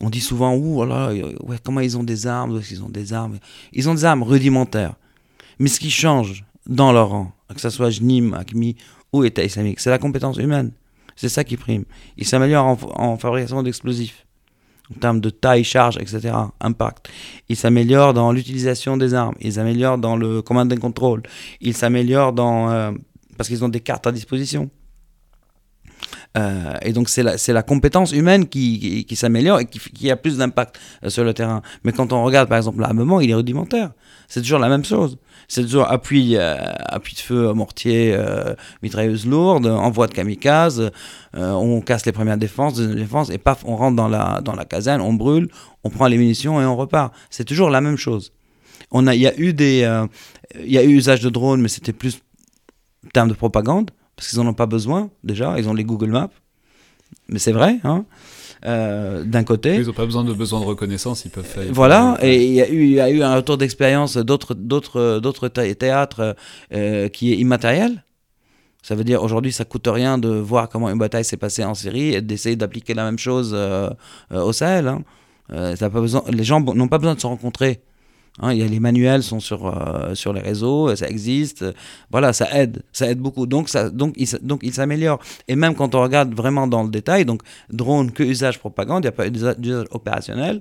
On dit souvent, ouh, voilà, ouais, comment ils ont des armes, ils ont des armes. Ils ont des armes rudimentaires. Mais ce qui change dans leur rang, que ce soit JNIM, ACMI ou État islamique? C'est la compétence humaine. C'est ça qui prime. Il s'améliore en, fabrication d'explosifs, en termes de taille, charge, etc., impact. Il s'améliore dans l'utilisation des armes. Il s'améliore dans le command and control. Il s'améliore dans... Euh, parce qu'ils ont des cartes à disposition. Euh, et donc c'est la, la, compétence humaine qui, qui, s'améliore et qui, qui, a plus d'impact euh, sur le terrain. Mais quand on regarde par exemple l'armement, il est rudimentaire. C'est toujours la même chose. C'est toujours appui, euh, appui de feu, mortier, mitrailleuse lourde, envoi de kamikaze, on casse les premières défenses, deuxième défense, et paf, on rentre dans la, dans la caserne, on brûle, on prend les munitions et on repart. C'est toujours la même chose. On a, il y a eu des, il y a eu usage de drones, mais c'était plus en termes de propagande parce qu'ils n'en ont pas besoin déjà, ils ont les Google Maps. Mais c'est vrai, hein euh, d'un côté. Ils n'ont pas besoin de besoin de reconnaissance, ils peuvent faire. Voilà, et il y, a eu, il y a eu un retour d'expérience d'autres, d'autres, d'autres théâtres euh, qui est immatériel. Ça veut dire aujourd'hui, ça coûte rien de voir comment une bataille s'est passée en Syrie et d'essayer d'appliquer la même chose euh, au Sahel. Hein. pas besoin, les gens n'ont pas besoin de se rencontrer. Hein, y a les manuels sont sur, euh, sur les réseaux, ça existe. Voilà, ça aide, ça aide beaucoup. Donc, ça, donc, il, donc il s'améliore. Et même quand on regarde vraiment dans le détail, donc drone que usage propagande, il n'y a pas d'usage opérationnel.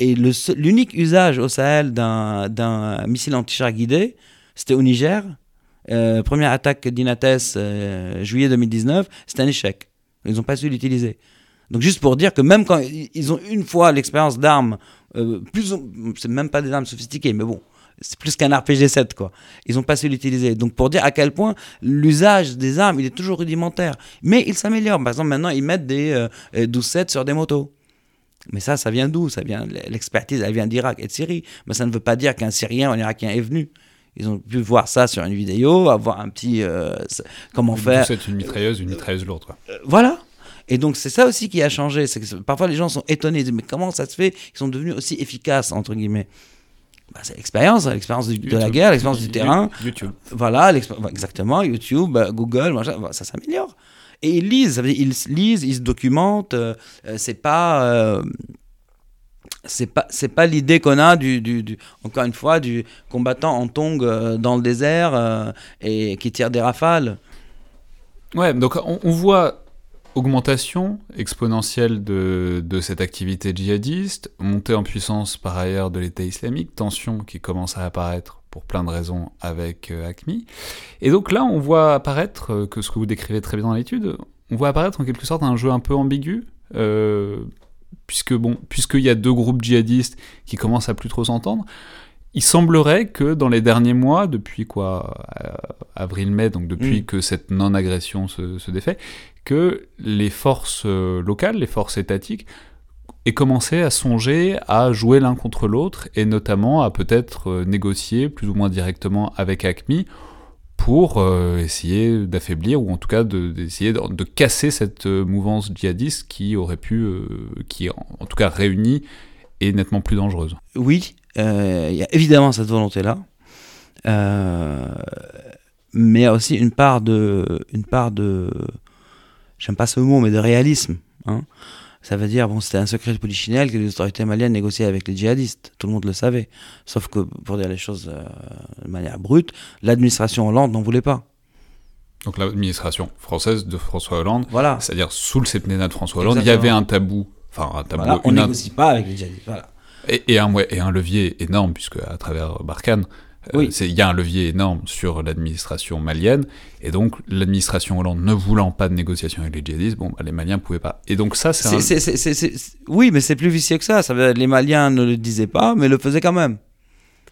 Et l'unique usage au Sahel d'un missile anti-char guidé, c'était au Niger. Euh, première attaque d'Inates, euh, juillet 2019, c'était un échec. Ils n'ont pas su l'utiliser. Donc juste pour dire que même quand ils ont une fois l'expérience d'armes euh, plus, c'est même pas des armes sophistiquées, mais bon, c'est plus qu'un RPG 7 quoi. Ils ont pas su l'utiliser. Donc pour dire à quel point l'usage des armes, il est toujours rudimentaire, mais il s'améliore. Par exemple, maintenant ils mettent des 12-7 euh, sur des motos. Mais ça, ça vient d'où? Ça vient l'expertise, elle vient d'Irak et de Syrie. Mais ça ne veut pas dire qu'un Syrien ou un Irakien est venu. Ils ont pu voir ça sur une vidéo, avoir un petit euh, comment faire. C'est une mitrailleuse, une mitrailleuse lourde. Quoi. voilà, et donc c'est ça aussi qui a changé. C'est que parfois les gens sont étonnés, ils disent mais comment ça se fait qu'ils sont devenus aussi efficaces entre guillemets? Bah, c'est l'expérience, hein, l'expérience de la guerre, l'expérience du terrain. YouTube. Voilà, exactement, YouTube, bah, Google, ça s'améliore. Et ils lisent, ça veut dire, ils lisent, ils se documentent. Euh, c'est pas. Euh, c'est pas c'est pas l'idée qu'on a du, du, encore une fois du combattant en tongue euh, dans le désert et qui tire des rafales. Ouais, donc on voit Augmentation exponentielle de, de, cette activité djihadiste, montée en puissance par ailleurs de l'État islamique, tension qui commence à apparaître pour plein de raisons avec euh, ACMI. Et donc là, on voit apparaître, euh, que ce que vous décrivez très bien dans l'étude, on voit apparaître en quelque sorte un jeu un peu ambigu, euh, puisque bon, puisqu'il y a deux groupes djihadistes qui commencent à plus trop s'entendre. Il semblerait que dans les derniers mois, depuis quoi, avril-mai, donc depuis mm. que cette non-agression se, se, défait, que les forces euh, locales, les forces étatiques, aient commencé à songer à jouer l'un contre l'autre et notamment à peut-être euh, négocier plus ou moins directement avec ACMI pour essayer d'affaiblir ou en tout cas d'essayer de, casser cette mouvance djihadiste qui aurait pu, qui en, tout cas réunie, est nettement plus dangereuse. Oui, il y a évidemment cette volonté-là. mais il y a aussi une part de, une part de, j'aime pas ce mot, mais de réalisme. Hein. Ça veut dire, bon, c'était un secret de polichinelle que les autorités maliennes négociaient avec les djihadistes. Tout le monde le savait. Sauf que, pour dire les choses euh, de manière brute, l'administration Hollande n'en voulait pas. Donc l'administration française de François Hollande, voilà. c'est-à-dire sous le septennat de François Hollande, il y avait un tabou. Enfin, un tabou. on ne négocie pas avec les djihadistes. Voilà. Et, et, un, et un levier énorme, puisque à travers Barkhane, oui. Il y a un levier énorme sur l'administration malienne, et donc l'administration Hollande ne voulant pas de négociation avec les djihadistes, bon, bah, les Maliens ne pouvaient pas. Et donc ça, c'est. Oui, mais c'est plus vicieux que ça. ça veut les Maliens ne le disaient pas, mais le faisaient quand même.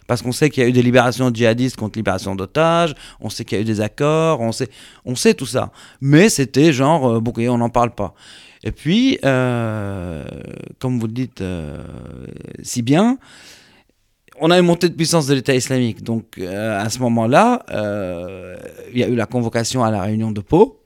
Parce qu'on sait qu'il y a eu des libérations djihadistes contre libération d'otages, on sait qu'il y a eu des accords, on sait, on sait tout ça. Mais c'était genre, euh, bon, on n'en parle pas. Et puis, euh, comme vous le dites si bien, on a une montée de puissance de l'État islamique. Donc, euh, à ce moment-là, euh, il y a eu la convocation à la réunion de Pau,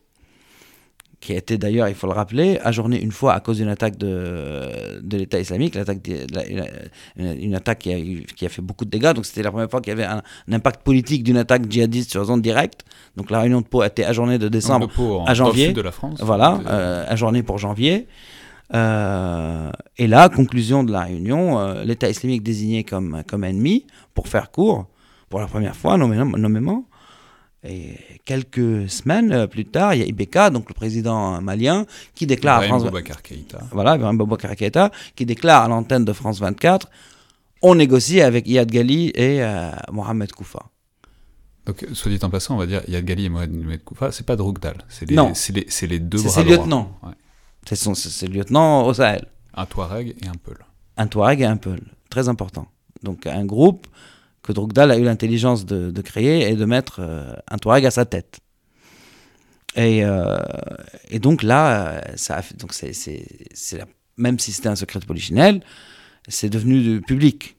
qui a été d'ailleurs, il faut le rappeler, ajournée une fois à cause d'une attaque de, de l'État islamique, une, attaque qui a, qui a, fait beaucoup de dégâts. Donc, c'était la première fois qu'il y avait un, impact politique d'une attaque djihadiste sur zone directe. Donc, la réunion de Pau a été ajournée de décembre à janvier. de la France. Voilà, euh, ajournée pour janvier. Euh, et là, conclusion de la réunion, euh, l'État islamique désigné comme, comme ennemi, pour faire court, pour la première fois nommément. Et quelques semaines euh, plus tard, il y a Ibeka, donc le président malien, qui déclare à France... Voilà, Keïta, qui déclare à l'antenne de France 24 on négocie avec Iyad Ghali et Mohamed Koufa. Donc, soit dit en passant, on va dire Iyad Ghali et Mohamed Koufa, c'est pas Drogdal, c'est les, les, les, deux bras C'est lieutenants. Ouais. C'est le lieutenant au Sahel. Un Touareg et un Peul. Un Touareg et un Peul, très important. Donc un groupe que Drogdal a eu l'intelligence de, créer et de mettre euh, un Touareg à sa tête. Et, euh, et donc là, ça donc c'est, même si c'était un secret de polichinelle, c'est devenu public.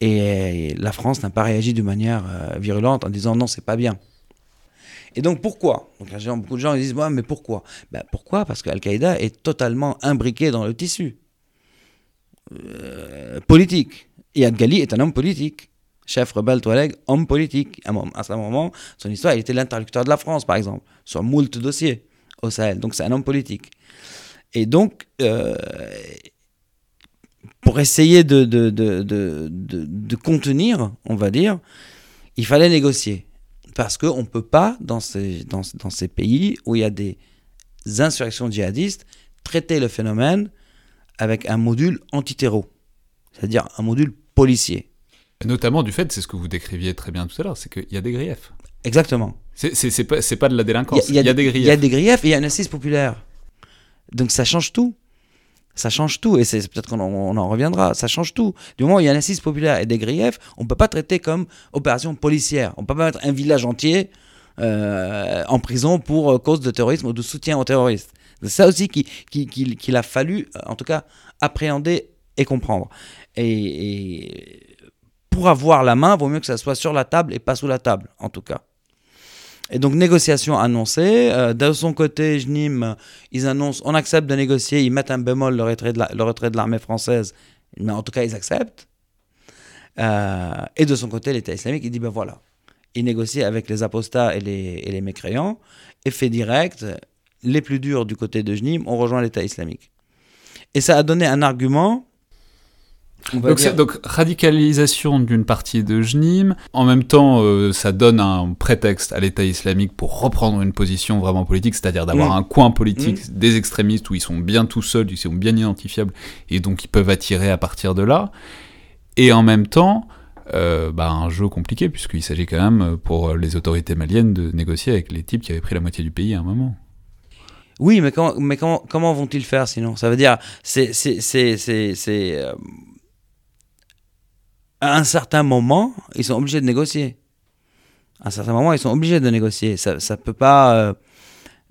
Et, la France n'a pas réagi de manière euh, virulente en disant non, c'est pas bien. Et donc pourquoi Donc beaucoup de gens disent mais pourquoi ben, Pourquoi? Parce qu'Al-Qaïda est totalement imbriqué dans le tissu euh, politique. Et Ghali est un homme politique. Chef rebelle Touareg, homme politique. À, un certain moment, son histoire, il était l'interlocuteur de la France, par exemple, sur moult dossiers au Sahel. Donc c'est un homme politique. Et donc, euh, pour essayer de, contenir, on va dire, il fallait négocier parce qu'on ne peut pas, dans ces, dans, dans, ces pays où il y a des insurrections djihadistes, traiter le phénomène avec un module antiterro, c'est-à-dire un module policier. notamment du fait, c'est ce que vous décriviez très bien tout à l'heure, c'est qu'il y a des griefs. Exactement. C'est pas, pas de la délinquance, il y, a, des griefs. Il y a des griefs et il y a une assise populaire. Donc ça change tout ça change tout, et c'est peut-être qu'on en, reviendra, ça change tout. Du moment où il y a un assise populaire et des griefs, on ne peut pas traiter comme opération policière. On ne peut pas mettre un village entier euh, en prison pour euh, cause de terrorisme ou de soutien aux terroristes. C'est ça aussi qu'il qui, a fallu, euh, en tout cas, appréhender et comprendre. et pour avoir la main, vaut mieux que ça soit sur la table et pas sous la table, en tout cas. Et donc, négociation annoncée. Euh, de son côté, JNIM, ils annoncent on accepte de négocier, ils mettent un bémol le retrait de l'armée française, mais en tout cas, ils acceptent. Euh, et de son côté, l'État islamique, il dit ben voilà, il négocie avec les apostats et les, et les mécréants, effet direct, les plus durs du côté de JNIM ont rejoint l'État islamique. Et ça a donné un argument donc, radicalisation d'une partie de JNIM. En même temps, euh, ça donne un prétexte à l'État islamique pour reprendre une position vraiment politique, c'est-à-dire d'avoir mm. un coin politique mm. des extrémistes où ils sont bien tout seuls, ils sont bien identifiables, et donc ils peuvent attirer à partir de là. Et en même temps, euh, bah, un jeu compliqué, puisqu'il s'agit quand même pour les autorités maliennes de négocier avec les types qui avaient pris la moitié du pays à un moment. Oui, mais comment, mais comment, comment vont-ils faire sinon? Ça veut dire, c'est, c'est, euh, à un certain moment, ils sont obligés de négocier. À un certain moment, ils sont obligés de négocier. Ça ne peut pas... Euh,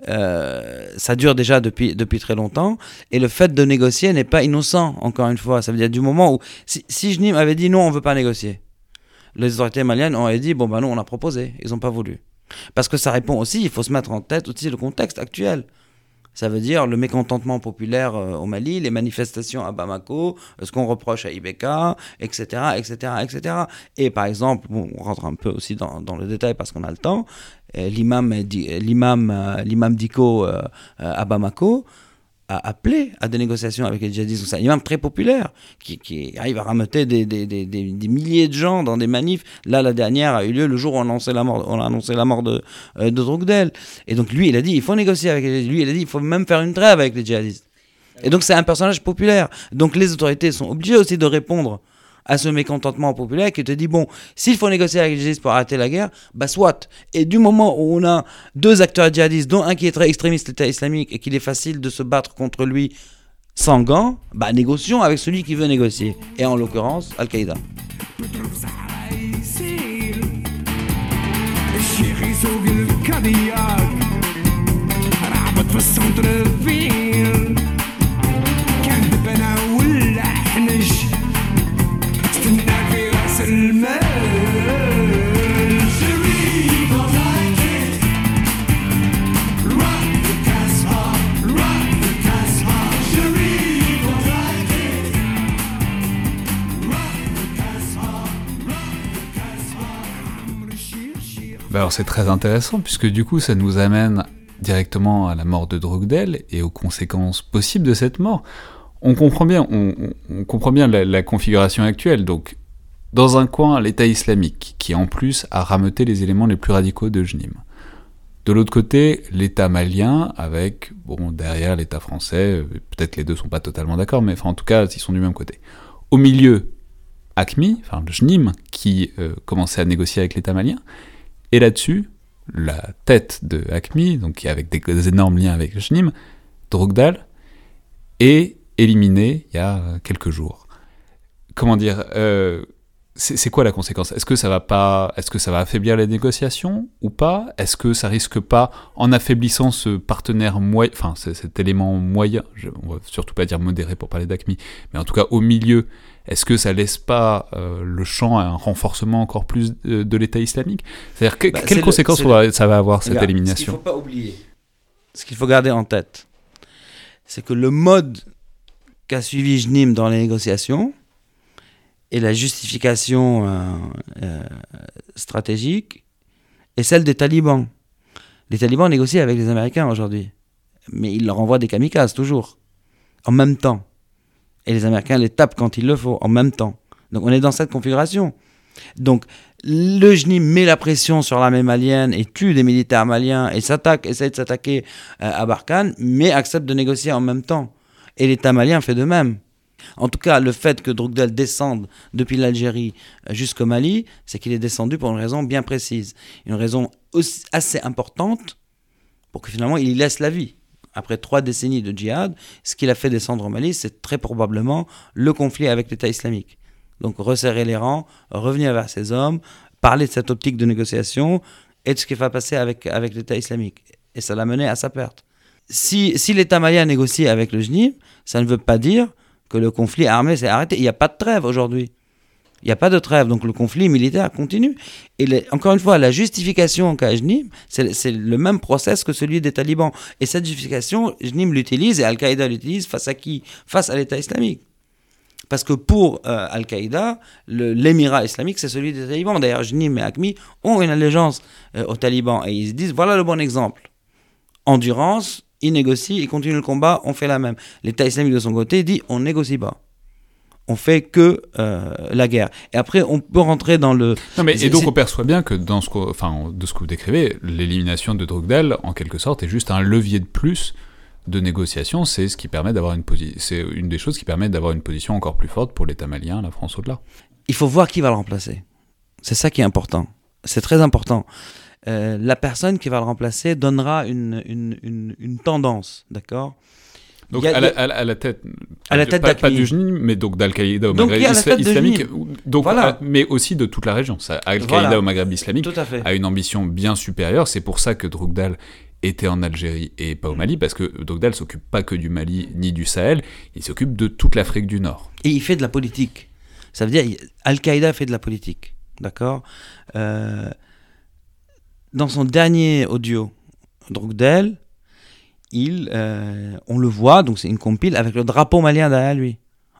euh, ça dure déjà depuis, depuis très longtemps. Et le fait de négocier n'est pas innocent, encore une fois. Ça veut dire du moment où... Si, si Jnim avait dit non, on ne veut pas négocier. Les autorités maliennes auraient dit, bon ben non, on a proposé. Ils n'ont pas voulu. Parce que ça répond aussi, il faut se mettre en tête aussi le contexte actuel. Ça veut dire le mécontentement populaire euh, au Mali, les manifestations à Bamako, ce qu'on reproche à Ibeka, etc., etc., etc. Et par exemple, on rentre un peu aussi dans, dans le détail parce qu'on a le temps, euh, l'imam, l'imam, euh, l'imam Diko à Bamako, a appelé à des négociations avec les djihadistes. C'est un imam très populaire qui, qui arrive à rameuter des, des, des, des, milliers de gens dans des manifs. Là, la dernière a eu lieu le jour où on a annoncé la mort, on a annoncé la mort de, euh, de Drogdel. Et donc lui, il a dit il faut négocier avec les Lui, il a dit il faut même faire une trêve avec les djihadistes. Et donc c'est un personnage populaire. Donc les autorités sont obligées aussi de répondre à ce mécontentement populaire qui te dit bon, s'il faut négocier avec les djihadistes pour arrêter la guerre, bah soit. Et du moment où on a deux acteurs djihadistes, dont un qui est très extrémiste, l'État islamique, et qu'il est facile de se battre contre lui sans gants, bah négocions avec celui qui veut négocier. Et en l'occurrence, Al-Qaïda. Bah alors c'est très intéressant puisque du coup ça nous amène directement à la mort de Drogdel et aux conséquences possibles de cette mort. On comprend bien, on, comprend bien la, configuration actuelle. Donc, dans un coin, l'État islamique, qui en plus a rameuté les éléments les plus radicaux de Jnim. De l'autre côté, l'État malien, avec, bon, derrière l'État français, peut-être les deux sont pas totalement d'accord, mais en tout cas, ils sont du même côté. Au milieu, ACMI, enfin le JNIM, qui euh, commençait à négocier avec l'État malien, et là-dessus, la tête de ACMI, donc qui avec des, énormes liens avec JNIM, Drogdal, est éliminé il y a quelques jours. Comment dire euh, c'est quoi la conséquence? Est-ce que ça va pas Est-ce que ça va affaiblir les négociations ou pas? Est-ce que ça risque pas, en affaiblissant ce partenaire moyen, enfin cet élément moyen, je, on va surtout pas dire modéré pour parler d'ACMI, mais en tout cas au milieu, est-ce que ça laisse pas euh, le champ à un renforcement encore plus de, l'État islamique? C'est-à-dire que, bah, quelles conséquences ça va avoir cette élimination Ce qu'il faut pas oublier, ce qu'il faut garder en tête, c'est que le mode qu'a suivi Jnim dans les négociations et la justification euh, euh, stratégique est celle des talibans. Les talibans négocient avec les Américains aujourd'hui, mais ils leur envoient des kamikazes toujours, en même temps. Et les Américains les tapent quand il le faut, en même temps. Donc on est dans cette configuration. Donc le GNIM met la pression sur l'armée malienne et tue des militaires maliens et s'attaque, essaie de s'attaquer euh, à Barkhane, mais accepte de négocier en même temps. Et l'État malien fait de même. En tout cas, le fait que Drogdel descende depuis l'Algérie jusqu'au Mali, c'est qu'il est descendu pour une raison bien précise. Une raison assez importante pour que finalement il y laisse la vie. Après trois décennies de djihad, ce qu'il a fait descendre au Mali, c'est très probablement le conflit avec l'État islamique. Donc resserrer les rangs, revenir vers ses hommes, parler de cette optique de négociation et de ce qui va passer avec, avec l'État islamique. Et ça l'a mené à sa perte si, si l'État malien négocie avec le GNIM, ça ne veut pas dire que le conflit armé s'est arrêté. Il n'y a pas de trêve aujourd'hui. Il n'y a pas de trêve, donc le conflit militaire continue. Et encore une fois, la justification qu'a JNIM, c'est le même process que celui des talibans. Et cette justification, JNIM l'utilise et Al-Qaïda l'utilise face à qui? Face à l'État islamique. Parce que pour euh, Al-Qaïda, l'émirat islamique, c'est celui des talibans. D'ailleurs, JNIM et ACMI ont une allégeance euh, aux talibans. Et ils se disent, voilà le bon exemple. Endurance, il négocie, il continue le combat, on fait la même. L'État islamique de son côté dit on négocie pas. On fait que euh, la guerre. Et après, on peut rentrer dans le. Non mais et donc on perçoit bien que dans ce enfin de ce que vous décrivez, l'élimination de Drogdel, en quelque sorte, est juste un levier de plus de négociation. C'est ce qui permet d'avoir une position. C'est une des choses qui permet d'avoir une position encore plus forte pour l'État malien, la France au-delà. Il faut voir qui va le remplacer. C'est ça qui est important. C'est très important. Euh, la personne qui va le remplacer donnera une, une, une, tendance, d'accord? Donc à, la, à, la, tête, à la tête pas, pas du GNI, mais donc d'Al-Qaïda au Maghreb islamique, donc, voilà. mais aussi de toute la région. Al-Qaïda au Maghreb islamique a une ambition bien supérieure. C'est pour ça que Drogdal était en Algérie et pas au Mali, parce que Drogdal s'occupe pas que du Mali ni du Sahel, il s'occupe de toute l'Afrique du Nord. Et il fait de la politique. Ça veut dire Al-Qaïda fait de la politique, d'accord? Euh, dans son dernier audio, Drogdel, il, euh, on le voit, donc c'est une compile avec le drapeau malien derrière lui,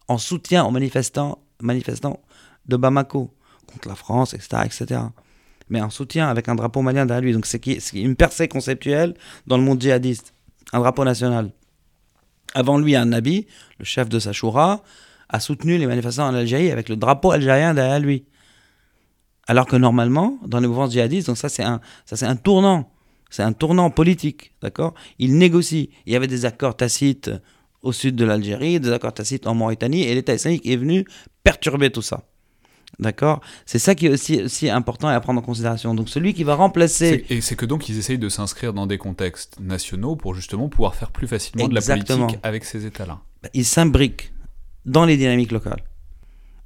en soutien aux manifestants, manifestants de Bamako contre la France, etc., etc. Mais en soutien avec un drapeau malien derrière lui. Donc c'est une percée conceptuelle dans le monde djihadiste, un drapeau national. Avant lui, un Nabi, le chef de Sachoura, a soutenu les manifestants en Algérie avec le drapeau algérien derrière lui. Alors que normalement, dans les mouvements djihadistes, donc ça c'est un, un tournant, c'est un tournant politique, d'accord? Il négocie. Il y avait des accords tacites au sud de l'Algérie, des accords tacites en Mauritanie, et l'État islamique est venu perturber tout ça. D'accord? C'est ça qui est aussi, aussi important à prendre en considération. Donc celui qui va remplacer... Et c'est que donc ils essayent de s'inscrire dans des contextes nationaux pour justement pouvoir faire plus facilement de la politique avec ces États-là. Ils s'imbriquent dans les dynamiques locales.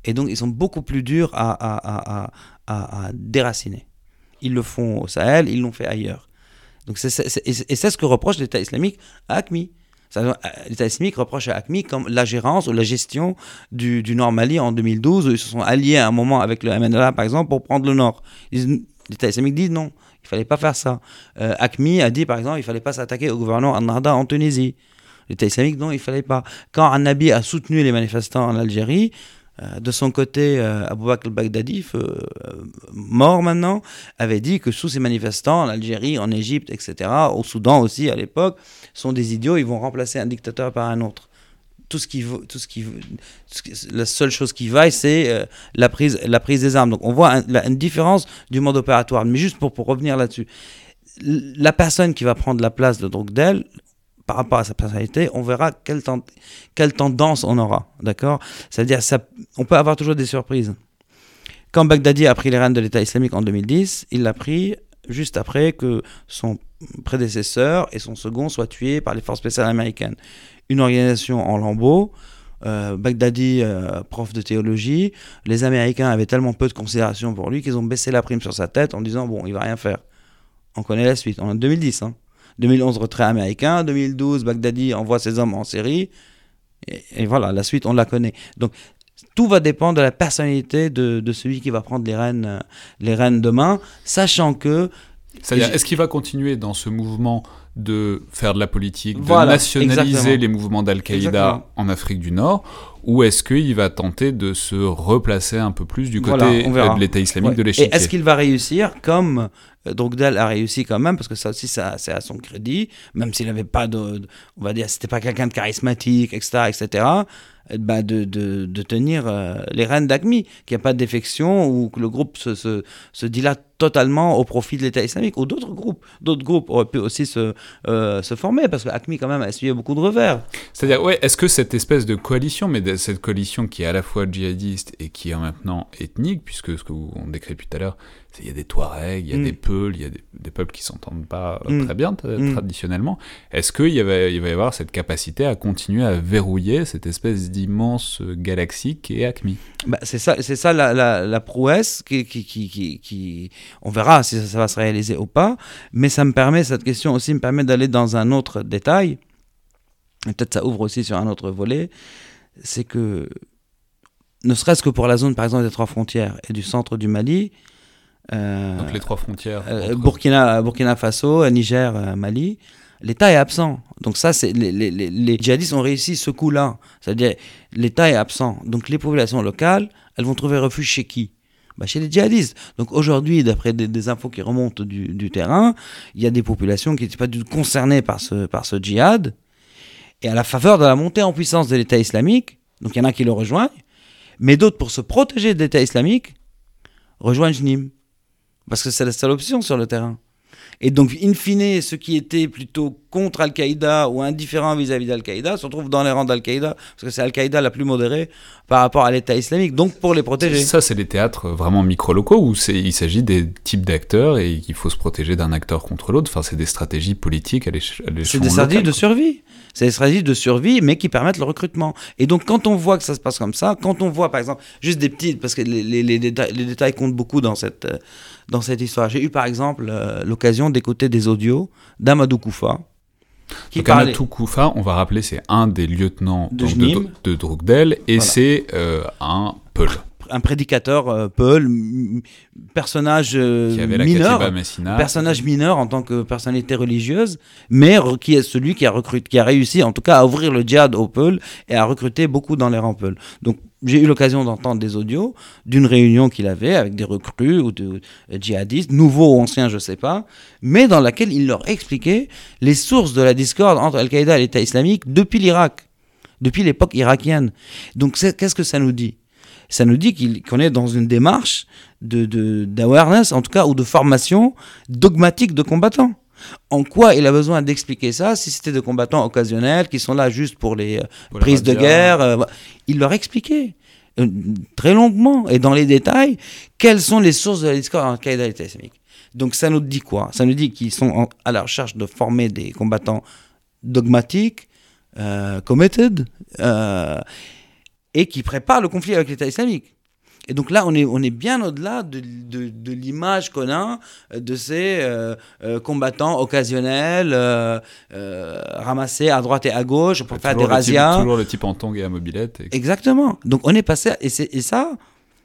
Et donc ils sont beaucoup plus durs à, à, à, à déraciner. Ils le font au Sahel, ils l'ont fait ailleurs. Donc et c'est ce que reproche l'État islamique à ACMI. Euh, L'État islamique reproche à ACMI comme la gérance ou la gestion du, du, Nord Mali en 2012, où ils se sont alliés à un moment avec le MNLA, par exemple, pour prendre le Nord. L'État islamique dit non, il fallait pas faire ça. Euh, ACMI a dit, par exemple, il fallait pas s'attaquer au gouvernement Anarda en Tunisie. L'État islamique, non, il fallait pas. Quand Annabi a soutenu les manifestants en Algérie, de son côté, euh, Abou Bakr al-Baghdadi, euh, mort maintenant, avait dit que sous ces manifestants, en Algérie, en Égypte, etc., au Soudan aussi à l'époque, sont des idiots, ils vont remplacer un dictateur par un autre. Tout ce qui, tout ce qui, la seule chose qui vaille, c'est la, prise, la prise des armes. Donc on voit une différence du mode opératoire. Mais juste pour, pour revenir là-dessus, la personne qui va prendre la place de Drogdel, par rapport à sa personnalité, on verra quelle, quelle tendance on aura. D'accord? C'est-à-dire, on peut avoir toujours des surprises. Quand Baghdadi a pris les rênes de l'État islamique en 2010, il l'a pris juste après que son prédécesseur et son second soient tués par les forces spéciales américaines. Une organisation en lambeaux. Euh, Baghdadi, euh, prof de théologie, les Américains avaient tellement peu de considération pour lui qu'ils ont baissé la prime sur sa tête en disant bon, il va rien faire. On connaît la suite. En 2010, hein. 2011, retrait américain. 2012, Baghdadi envoie ses hommes en série. Et, voilà, la suite, on la connaît. Donc, tout va dépendre de la personnalité de, de celui qui va prendre les rênes, euh, les rênes demain, sachant que. C'est-à-dire, est-ce qu'il va continuer dans ce mouvement de faire de la politique, de nationaliser les mouvements d'Al-Qaïda en Afrique du Nord, ou est-ce qu'il va tenter de se replacer un peu plus du côté de l'État islamique de l'échiquier Et est-ce qu'il va réussir comme euh, Drogdel a réussi quand même, parce que ça aussi, c'est à son crédit, même s'il n'avait pas de, on va dire, c'était pas quelqu'un de charismatique, etc., etc., eh ben de, de, de, tenir euh, les rênes d'ACMI, qu'il n'y a pas de défection ou que le groupe se, se, se dilate totalement au profit de l'État islamique ou d'autres groupes. D'autres groupes auraient pu aussi se, euh, se former parce que ACMI quand même a essuyé beaucoup de revers. C'est-à-dire, ouais, est-ce que cette espèce de coalition, mais cette coalition qui est à la fois djihadiste et qui est maintenant ethnique, puisque ce que on décrit tout à l'heure, il y a des Touaregs, il y a mm. des Peuls, il y a des, peuples qui s'entendent pas euh, mm. très bien mm. traditionnellement. Est-ce qu'il y va, il va y avoir cette capacité à continuer à verrouiller cette espèce d'immense galaxie qui est ACMI bah, C'est ça, c'est ça la, la, prouesse qui, qui, qui, qui, On verra si ça, va se réaliser ou pas, mais ça me permet, cette question aussi me permet d'aller dans un autre détail, et peut-être ça ouvre aussi sur un autre volet, c'est que ne serait-ce que pour la zone par exemple des trois frontières et du centre du Mali, Donc les trois frontières. Euh, Burkina, Burkina Faso, Niger, euh, Mali. L'État est absent. Donc ça, c'est les, les, les, djihadistes ont réussi ce coup-là. C'est-à-dire, l'État est absent. Donc les populations locales, elles vont trouver refuge chez qui? Bah, Chez les djihadistes. Donc aujourd'hui, d'après des, infos qui remontent du, du terrain, il y a des populations qui n'étaient pas du tout concernées par ce, par ce djihad. Et à la faveur de la montée en puissance de l'État islamique, donc il y en a qui le rejoignent, mais d'autres, pour se protéger de l'État islamique, rejoignent Nîmes. Parce que c'est la seule option sur le terrain. Et donc, in fine, ceux qui étaient plutôt contre Al-Qaïda ou indifférents vis-à-vis d'Al-Qaïda se retrouvent dans les rangs d'Al-Qaïda, parce que c'est Al-Qaïda la plus modérée par rapport à l'État islamique, donc pour les protéger. Ça, c'est des théâtres vraiment micro-locaux où il s'agit des types d'acteurs et qu'il faut se protéger d'un acteur contre l'autre. Enfin, c'est des stratégies politiques à l'échelle C'est des stratégies de survie. C'est des stratégies de survie, mais qui permettent le recrutement. Et donc, quand on voit que ça se passe comme ça, quand on voit, par exemple, juste des petites, parce que les, les, les, détails, les détails, comptent beaucoup dans cette, dans cette histoire. J'ai eu, par exemple, euh, l'occasion d'écouter des audios d'Amadou Koufa. Qui Donc Amadou Koufa, on va rappeler, c'est un des lieutenants de, de, de Drogdel, et c'est euh, un Peul. un prédicateur euh, Peul, personnage mineur, personnage mineur en tant que personnalité religieuse, mais qui est celui qui a recruté, qui a réussi en tout cas à ouvrir le djihad au Peul et à recruter beaucoup dans les rangs Peul. Donc j'ai eu l'occasion d'entendre des audios d'une réunion qu'il avait avec des recrues ou de djihadistes, nouveaux ou anciens, je ne sais pas, mais dans laquelle il leur expliquait les sources de la discorde entre Al-Qaïda et l'État islamique depuis l'Irak, depuis l'époque irakienne. Donc qu'est-ce que ça nous dit? Ça nous dit qu'on est dans une démarche d'awareness, de, en tout cas, ou de formation dogmatique de combattants. En quoi il a besoin d'expliquer ça si c'était des combattants occasionnels qui sont là juste pour les euh, prises de guerre euh, Il leur expliquait euh, très longuement et dans les détails quelles sont les sources de la discorde en Al-Qaïda et islamique. Donc ça nous dit quoi? Ça nous dit qu'ils sont à la recherche de former des combattants dogmatiques, committed, et qui préparent le conflit avec l'État islamique. Et donc là, on est, on est bien au-delà de, de, l'image qu'on a de ces euh, euh, combattants occasionnels euh, ramassés à droite et à gauche pour faire des razzias. toujours le type en tong et à mobilette. Exactement. Donc on est passé, et, et, ça,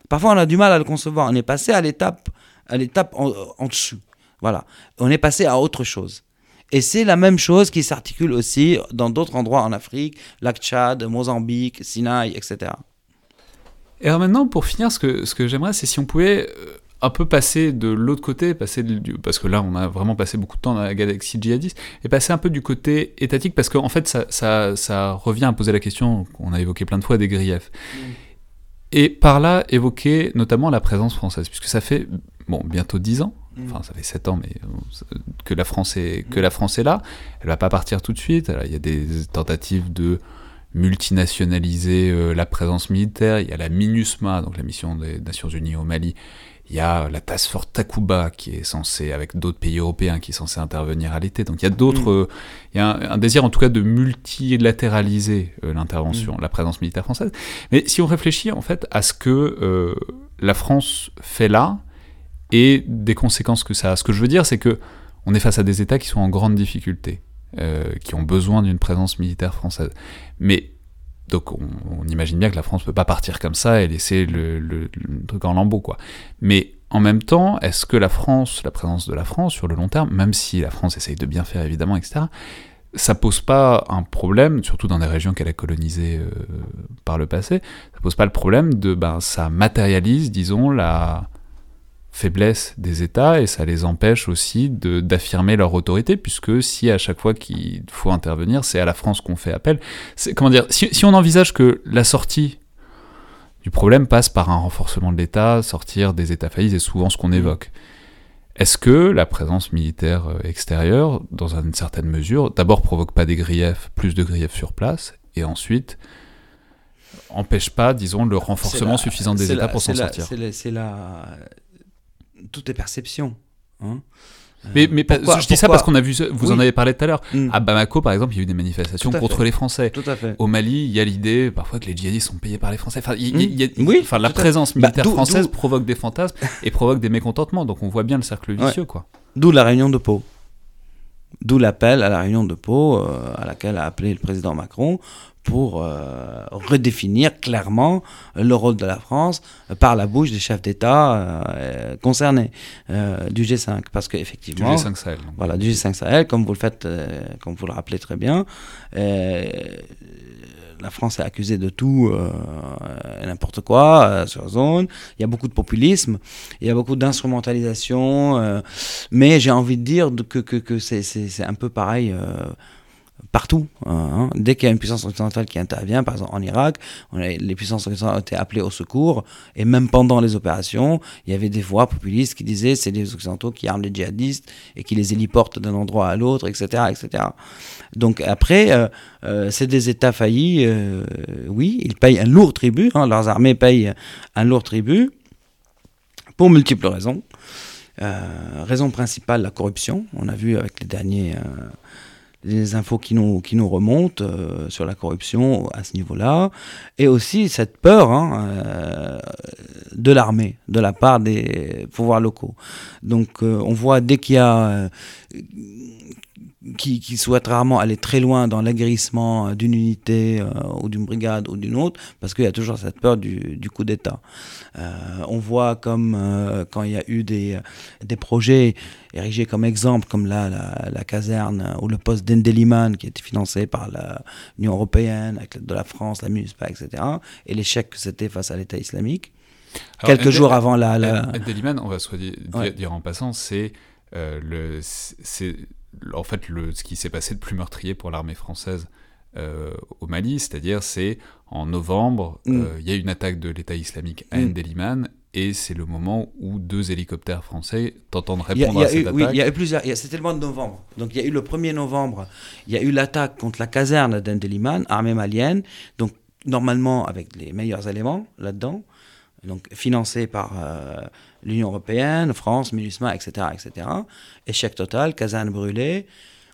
parfois on a du mal à le concevoir, on est passé à l'étape à l'étape en, en dessous. Voilà. On est passé à autre chose. Et c'est la même chose qui s'articule aussi dans d'autres endroits en Afrique, lac Tchad, Mozambique, Sinaï, etc. Et alors maintenant, pour finir, ce que, ce que j'aimerais, c'est si on pouvait euh, un peu passer de l'autre côté, passer parce que là, on a vraiment passé beaucoup de temps dans la galaxie djihadiste, et passer un peu du côté étatique, parce qu'en fait, ça, ça, ça, revient à poser la question qu'on a évoqué plein de fois des griefs. Mm. Et par là, évoquer notamment la présence française, puisque ça fait bon, bientôt 10 ans, mm. enfin ça fait 7 ans, mais euh, que la France est, que la France est là. Elle va pas partir tout de suite. Il y a des tentatives de multinationaliser euh, la présence militaire. Il y a la MINUSMA, donc la mission des Nations Unies au Mali. Il y a la Task Force Takuba qui est censée, avec d'autres pays européens, qui est censée intervenir à l'été. Donc il y a d'autres, mm. euh, il y a un, désir en tout cas de multilatéraliser euh, l'intervention, mm. la présence militaire française. Mais si on réfléchit en fait à ce que la France fait là et des conséquences que ça a, ce que je veux dire, c'est que on est face à des États qui sont en grande difficulté. Euh, qui ont besoin d'une présence militaire française. Mais donc on, imagine bien que la France ne peut pas partir comme ça et laisser le, truc en lambeaux, quoi. Mais en même temps, est-ce que la France, la présence de la France sur le long terme, même si la France essaye de bien faire évidemment, etc., ça pose pas un problème, surtout dans des régions qu'elle a colonisées euh, par le passé, ça pose pas le problème de, ben, ça matérialise, disons, la, faiblesse des États et ça les empêche aussi d'affirmer leur autorité, puisque si à chaque fois qu'il faut intervenir, c'est à la France qu'on fait appel. Comment dire si, si, on envisage que la sortie du problème passe par un renforcement de l'État, sortir des États faillis, c'est souvent ce qu'on mmh. évoque. Est-ce que la présence militaire euh, extérieure, dans une certaine mesure, d'abord provoque pas des griefs, plus de griefs sur place, et ensuite empêche pas, disons, le renforcement suffisant des États pour s'en sortir? C'est la, tout est perception. Hein. mais, mais je dis ça parce qu'on a vu, vous en avez parlé tout à l'heure. Mm. À Bamako, par exemple, il y a eu des manifestations contre les Français. Tout à fait. Au Mali, il y a l'idée parfois que les djihadistes sont payés par les Français. Enfin, oui, enfin la présence bah, militaire française provoque des fantasmes et provoque des mécontentements. Donc on voit bien le cercle vicieux, quoi. D'où la réunion de Pau. D'où l'appel à la réunion de Pau, euh, à laquelle a appelé le président Macron pour euh, redéfinir clairement le rôle de la France par la bouche des chefs d'État euh, concernés euh, du G5. Parce qu'effectivement. Du G5 Sahel. Voilà, du G5 Sahel, comme vous le faites, comme vous le rappelez très bien. la France est accusée de tout et n'importe quoi sur zone. Il y a beaucoup de populisme, il y a beaucoup d'instrumentalisation, mais j'ai envie de dire que, que, que c'est un peu pareil partout. Hein. Dès qu'il y a une puissance occidentale qui intervient, par exemple en Irak, les puissances occidentales ont été appelées au secours, et même pendant les opérations, il y avait des voix populistes qui disaient c'est les occidentaux qui arment les djihadistes et qui les héliportent d'un endroit à l'autre, etc., etc. Donc après, euh, euh, c'est des États faillis, euh, oui, ils payent un lourd tribut, hein. leurs armées payent un lourd tribut pour multiples raisons. raison principale, la corruption. On a vu avec les derniers des infos qui nous, qui nous remontent euh, sur la corruption à ce niveau-là, et aussi cette peur hein, euh, de l'armée, de la part des pouvoirs locaux. Donc on voit dès qu'il y a qui, qui souhaitent rarement aller très loin dans l'aguerrissement d'une unité euh, ou d'une brigade ou d'une autre, parce qu'il y a toujours cette peur du, du coup d'État. Euh, on voit comme euh, quand il y a eu des, des projets érigés comme exemple, comme là, la, la caserne ou le poste d'Endeliman qui était financé par l'Union européenne, avec l'aide de la France, la MINUSPA, etc., et l'échec que c'était face à l'État islamique. quelques jours avant la... la... Endeliman, on va soit dire, dire en passant, c'est le... c'est en fait, le, ce qui s'est passé de plus meurtrier pour l'armée française euh, au Mali, c'est-à-dire c'est en novembre, mm. euh, il y a une attaque de l'État islamique à mm. et c'est le moment où deux hélicoptères français tentent de répondre à cette attaque. Oui, il y a eu plusieurs. C'était le mois de novembre. Donc il y a eu le 1er novembre, il y a eu l'attaque contre la caserne d'Endeliman, armée malienne. Donc normalement avec les meilleurs éléments là-dedans, donc financé par euh, l'Union européenne, France, MINUSMA, etc., etc. Échec total, caserne brûlée.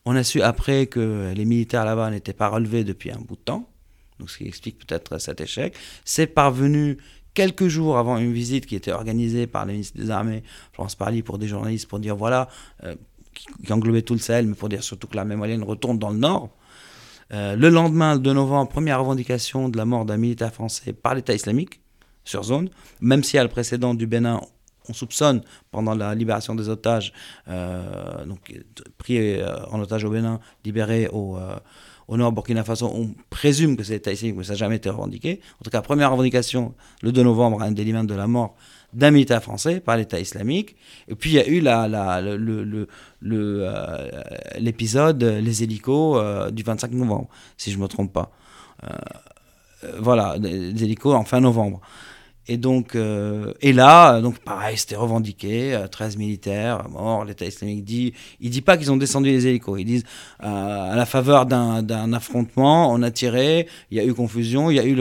On a su après que les militaires là-bas n'étaient pas relevés depuis un bout de temps, donc ce qui explique peut-être cet échec. C'est parvenu quelques jours avant une visite qui était organisée par le ministre des Armées, Florence Parly, pour des journalistes, pour dire voilà, euh, qui, englobait tout le Sahel, mais pour dire surtout que l'armée malienne retourne dans le nord. Euh, le lendemain, le 2 novembre, première revendication de la mort d'un militaire français par l'État islamique sur zone, même si à le précédent du Bénin, on soupçonne pendant la libération des otages, euh, donc pris euh, en otage au Bénin, libéré au, euh, au nord Burkina Faso, on présume que c'est l'État islamique, mais ça n'a jamais été revendiqué. En tout cas, première revendication, le 2 novembre, un délit de la mort d'un militaire français par l'État islamique. Et puis il y a eu l'épisode Les hélicos du 25 novembre, si je ne me trompe pas. voilà, les hélicos en fin novembre. Et donc, euh, et là, donc pareil, c'était revendiqué, 13 euh, militaires morts. L'État islamique dit, il dit pas qu'ils ont descendu les hélicos. Ils disent, euh, à la faveur d'un affrontement, on a tiré, il y a eu confusion, il y a eu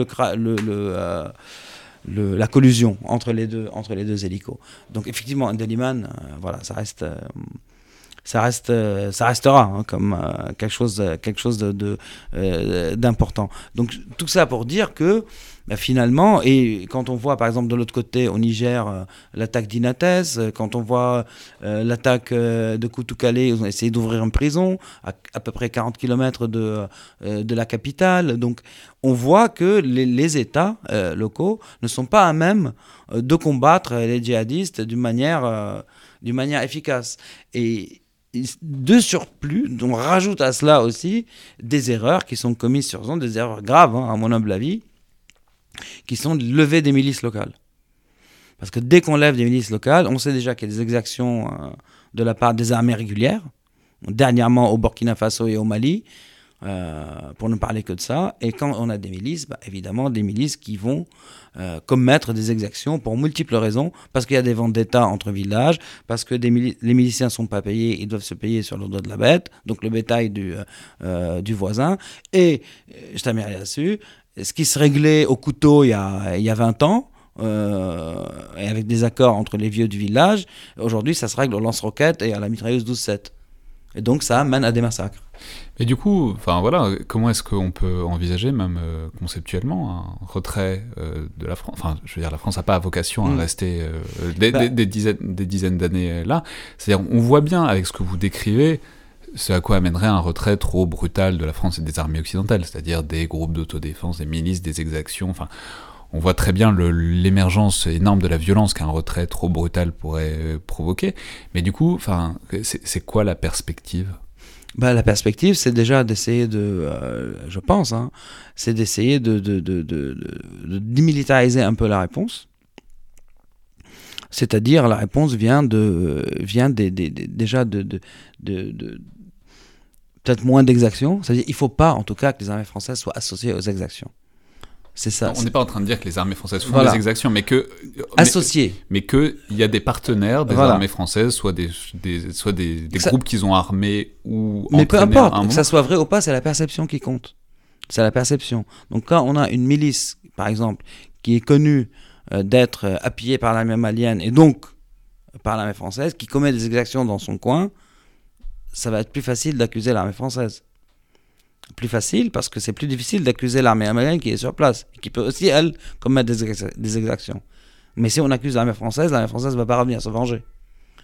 la collusion entre les deux, entre hélicos. Donc effectivement, Andeliman, voilà, ça reste ça reste ça restera hein, comme quelque chose quelque chose d'important donc tout ça pour dire que bah, finalement, et quand on voit par exemple de l'autre côté au Niger euh, l'attaque d'Inates, euh, quand on voit l'attaque de Koutoukale, ils ont essayé d'ouvrir une prison à, à, peu près 40 km de, de la capitale. Donc on voit que les, les États locaux ne sont pas à même de combattre les djihadistes d'une manière, d'une manière efficace. Et de surplus, on rajoute à cela aussi des erreurs qui sont commises sur zone, des erreurs graves, hein, à mon humble avis, qui sont de lever des milices locales. Parce que dès qu'on lève des milices locales, on sait déjà qu'il y a des exactions euh, de la part des armées régulières, dernièrement au Burkina Faso et au Mali, euh, pour ne parler que de ça. Et quand on a des milices, bah, évidemment, des milices qui vont euh, commettre des exactions pour multiples raisons, parce qu'il y a des ventes entre villages, parce que les miliciens ne sont pas payés, ils doivent se payer sur le dos de la bête, donc le bétail du, du voisin. Et, je t'amène là-dessus, ce qui se réglait au couteau il y a, il y a 20 ans, euh, et avec des accords entre les vieux du village, aujourd'hui ça se règle au lance-roquettes et à la mitrailleuse 12-7. Et donc ça mène à des massacres. Mais du coup, enfin voilà, comment est-ce qu'on peut envisager, même euh, conceptuellement, un retrait euh, de la France Enfin, je veux dire, la France n'a pas vocation à mm. rester des, bah des, dizaines, des dizaines d'années là. C'est-à-dire, on voit bien avec ce que vous décrivez, ce à quoi amènerait un retrait trop brutal de la France et des armées occidentales, c'est-à-dire des groupes d'autodéfense, des milices, des exactions, enfin, on voit très bien l'émergence énorme de la violence qu'un retrait trop brutal pourrait euh, provoquer, mais du coup, c'est quoi la perspective? Bah, la perspective, c'est déjà d'essayer de, euh, je pense, hein, c'est d'essayer de, démilitariser un peu la réponse. C'est-à-dire, la réponse vient, de, vient déjà de, peut-être moins d'exactions. C'est-à-dire il ne faut pas, en tout cas, que les armées françaises soient associées aux exactions. C'est ça. on n'est pas en train de dire que les armées françaises font des exactions, mais que associées, mais, qu'il y a des partenaires des armées françaises, soit des, des soit des, des groupes qu'ils ont armés ou. Mais peu importe, que ça soit vrai ou pas, c'est la perception qui compte. C'est la perception. Donc quand on a une milice, par exemple, qui est connue euh, d'être euh, appuyée par l'armée malienne et donc par l'armée française, qui commet des exactions dans son coin, ça va être plus facile d'accuser l'armée française. Plus facile parce que c'est plus difficile d'accuser l'armée américaine qui est sur place, qui peut aussi, elle, commettre des, exactions. Mais si on accuse l'armée française, l'armée française ne va pas revenir se venger.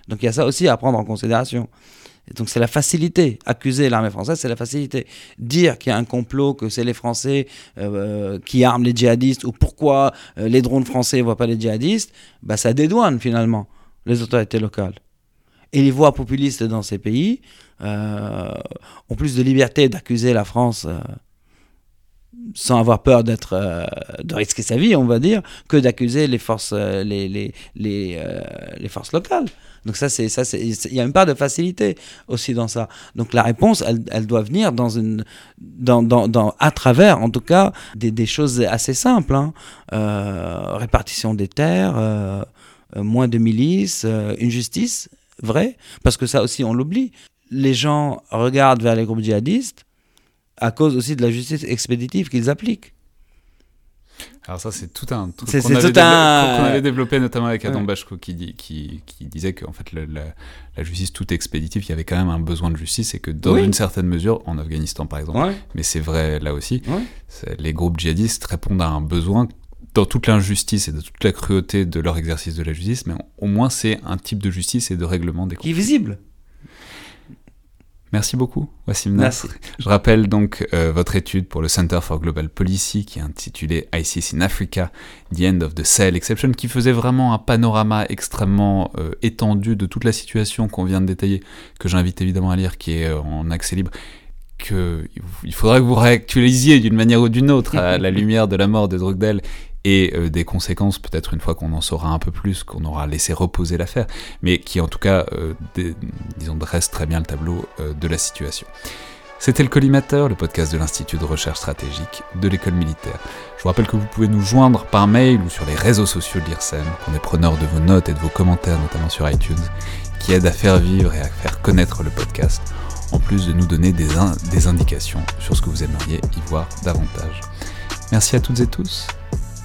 Donc il y a ça aussi à prendre en considération. donc c'est la facilité. Accuser l'armée française, c'est la facilité. Dire qu'il y a un complot, que c'est les Français euh, qui arment les djihadistes, ou pourquoi euh, les drones français ne voient pas les djihadistes, bah, ça dédouane finalement les autorités locales. Et les voix populistes dans ces pays euh, ont plus de liberté d'accuser la France euh, sans avoir peur d'être euh, de risquer sa vie, on va dire, que d'accuser les forces les, les, les, forces locales. Donc ça c'est ça c'est il y a une part de facilité aussi dans ça. Donc la réponse elle, elle doit venir dans une dans, dans, dans, à travers en tout cas des, des choses assez simples hein. répartition des terres moins de milices, une justice vraie, parce que ça aussi on l'oublie. Les gens regardent vers les groupes djihadistes à cause aussi de la justice expéditive qu'ils appliquent. Alors ça, c'est tout un truc qu'on avait, avait, développé notamment avec Adam Bachko qui, qui, qui, disait qu'en fait la, la, justice toute expéditive, il y avait quand même un besoin de justice et que dans une certaine mesure, en Afghanistan par exemple, mais c'est vrai là aussi, les groupes djihadistes répondent à un besoin dans toute l'injustice et de toute la cruauté de leur exercice de la justice, mais au moins c'est un type de justice et de règlement des conflits. Qui est visible. Merci beaucoup, Wassim Merci. Je rappelle donc euh, votre étude pour le Center for Global Policy qui est intitulée ISIS in Africa, The End of the Sahel Exception, qui faisait vraiment un panorama extrêmement euh, étendu de toute la situation qu'on vient de détailler, que j'invite évidemment à lire, qui est euh, en accès libre que il faudrait que vous réactualisiez d'une manière ou d'une autre à la (laughs) lumière de la mort de Drogdel et euh, des conséquences peut-être une fois qu'on en saura un peu plus, qu'on aura laissé reposer l'affaire, mais qui en tout cas, euh, disons, dresse très bien le tableau euh, de la situation. C'était le Collimateur, le podcast de l'Institut de recherche stratégique de l'école militaire. Je vous rappelle que vous pouvez nous joindre par mail ou sur les réseaux sociaux de l'IRSEM, qu'on est preneur de vos notes et de vos commentaires, notamment sur iTunes, qui aident à faire vivre et à faire connaître le podcast, en plus de nous donner des, des indications sur ce que vous aimeriez y voir davantage. Merci à toutes et tous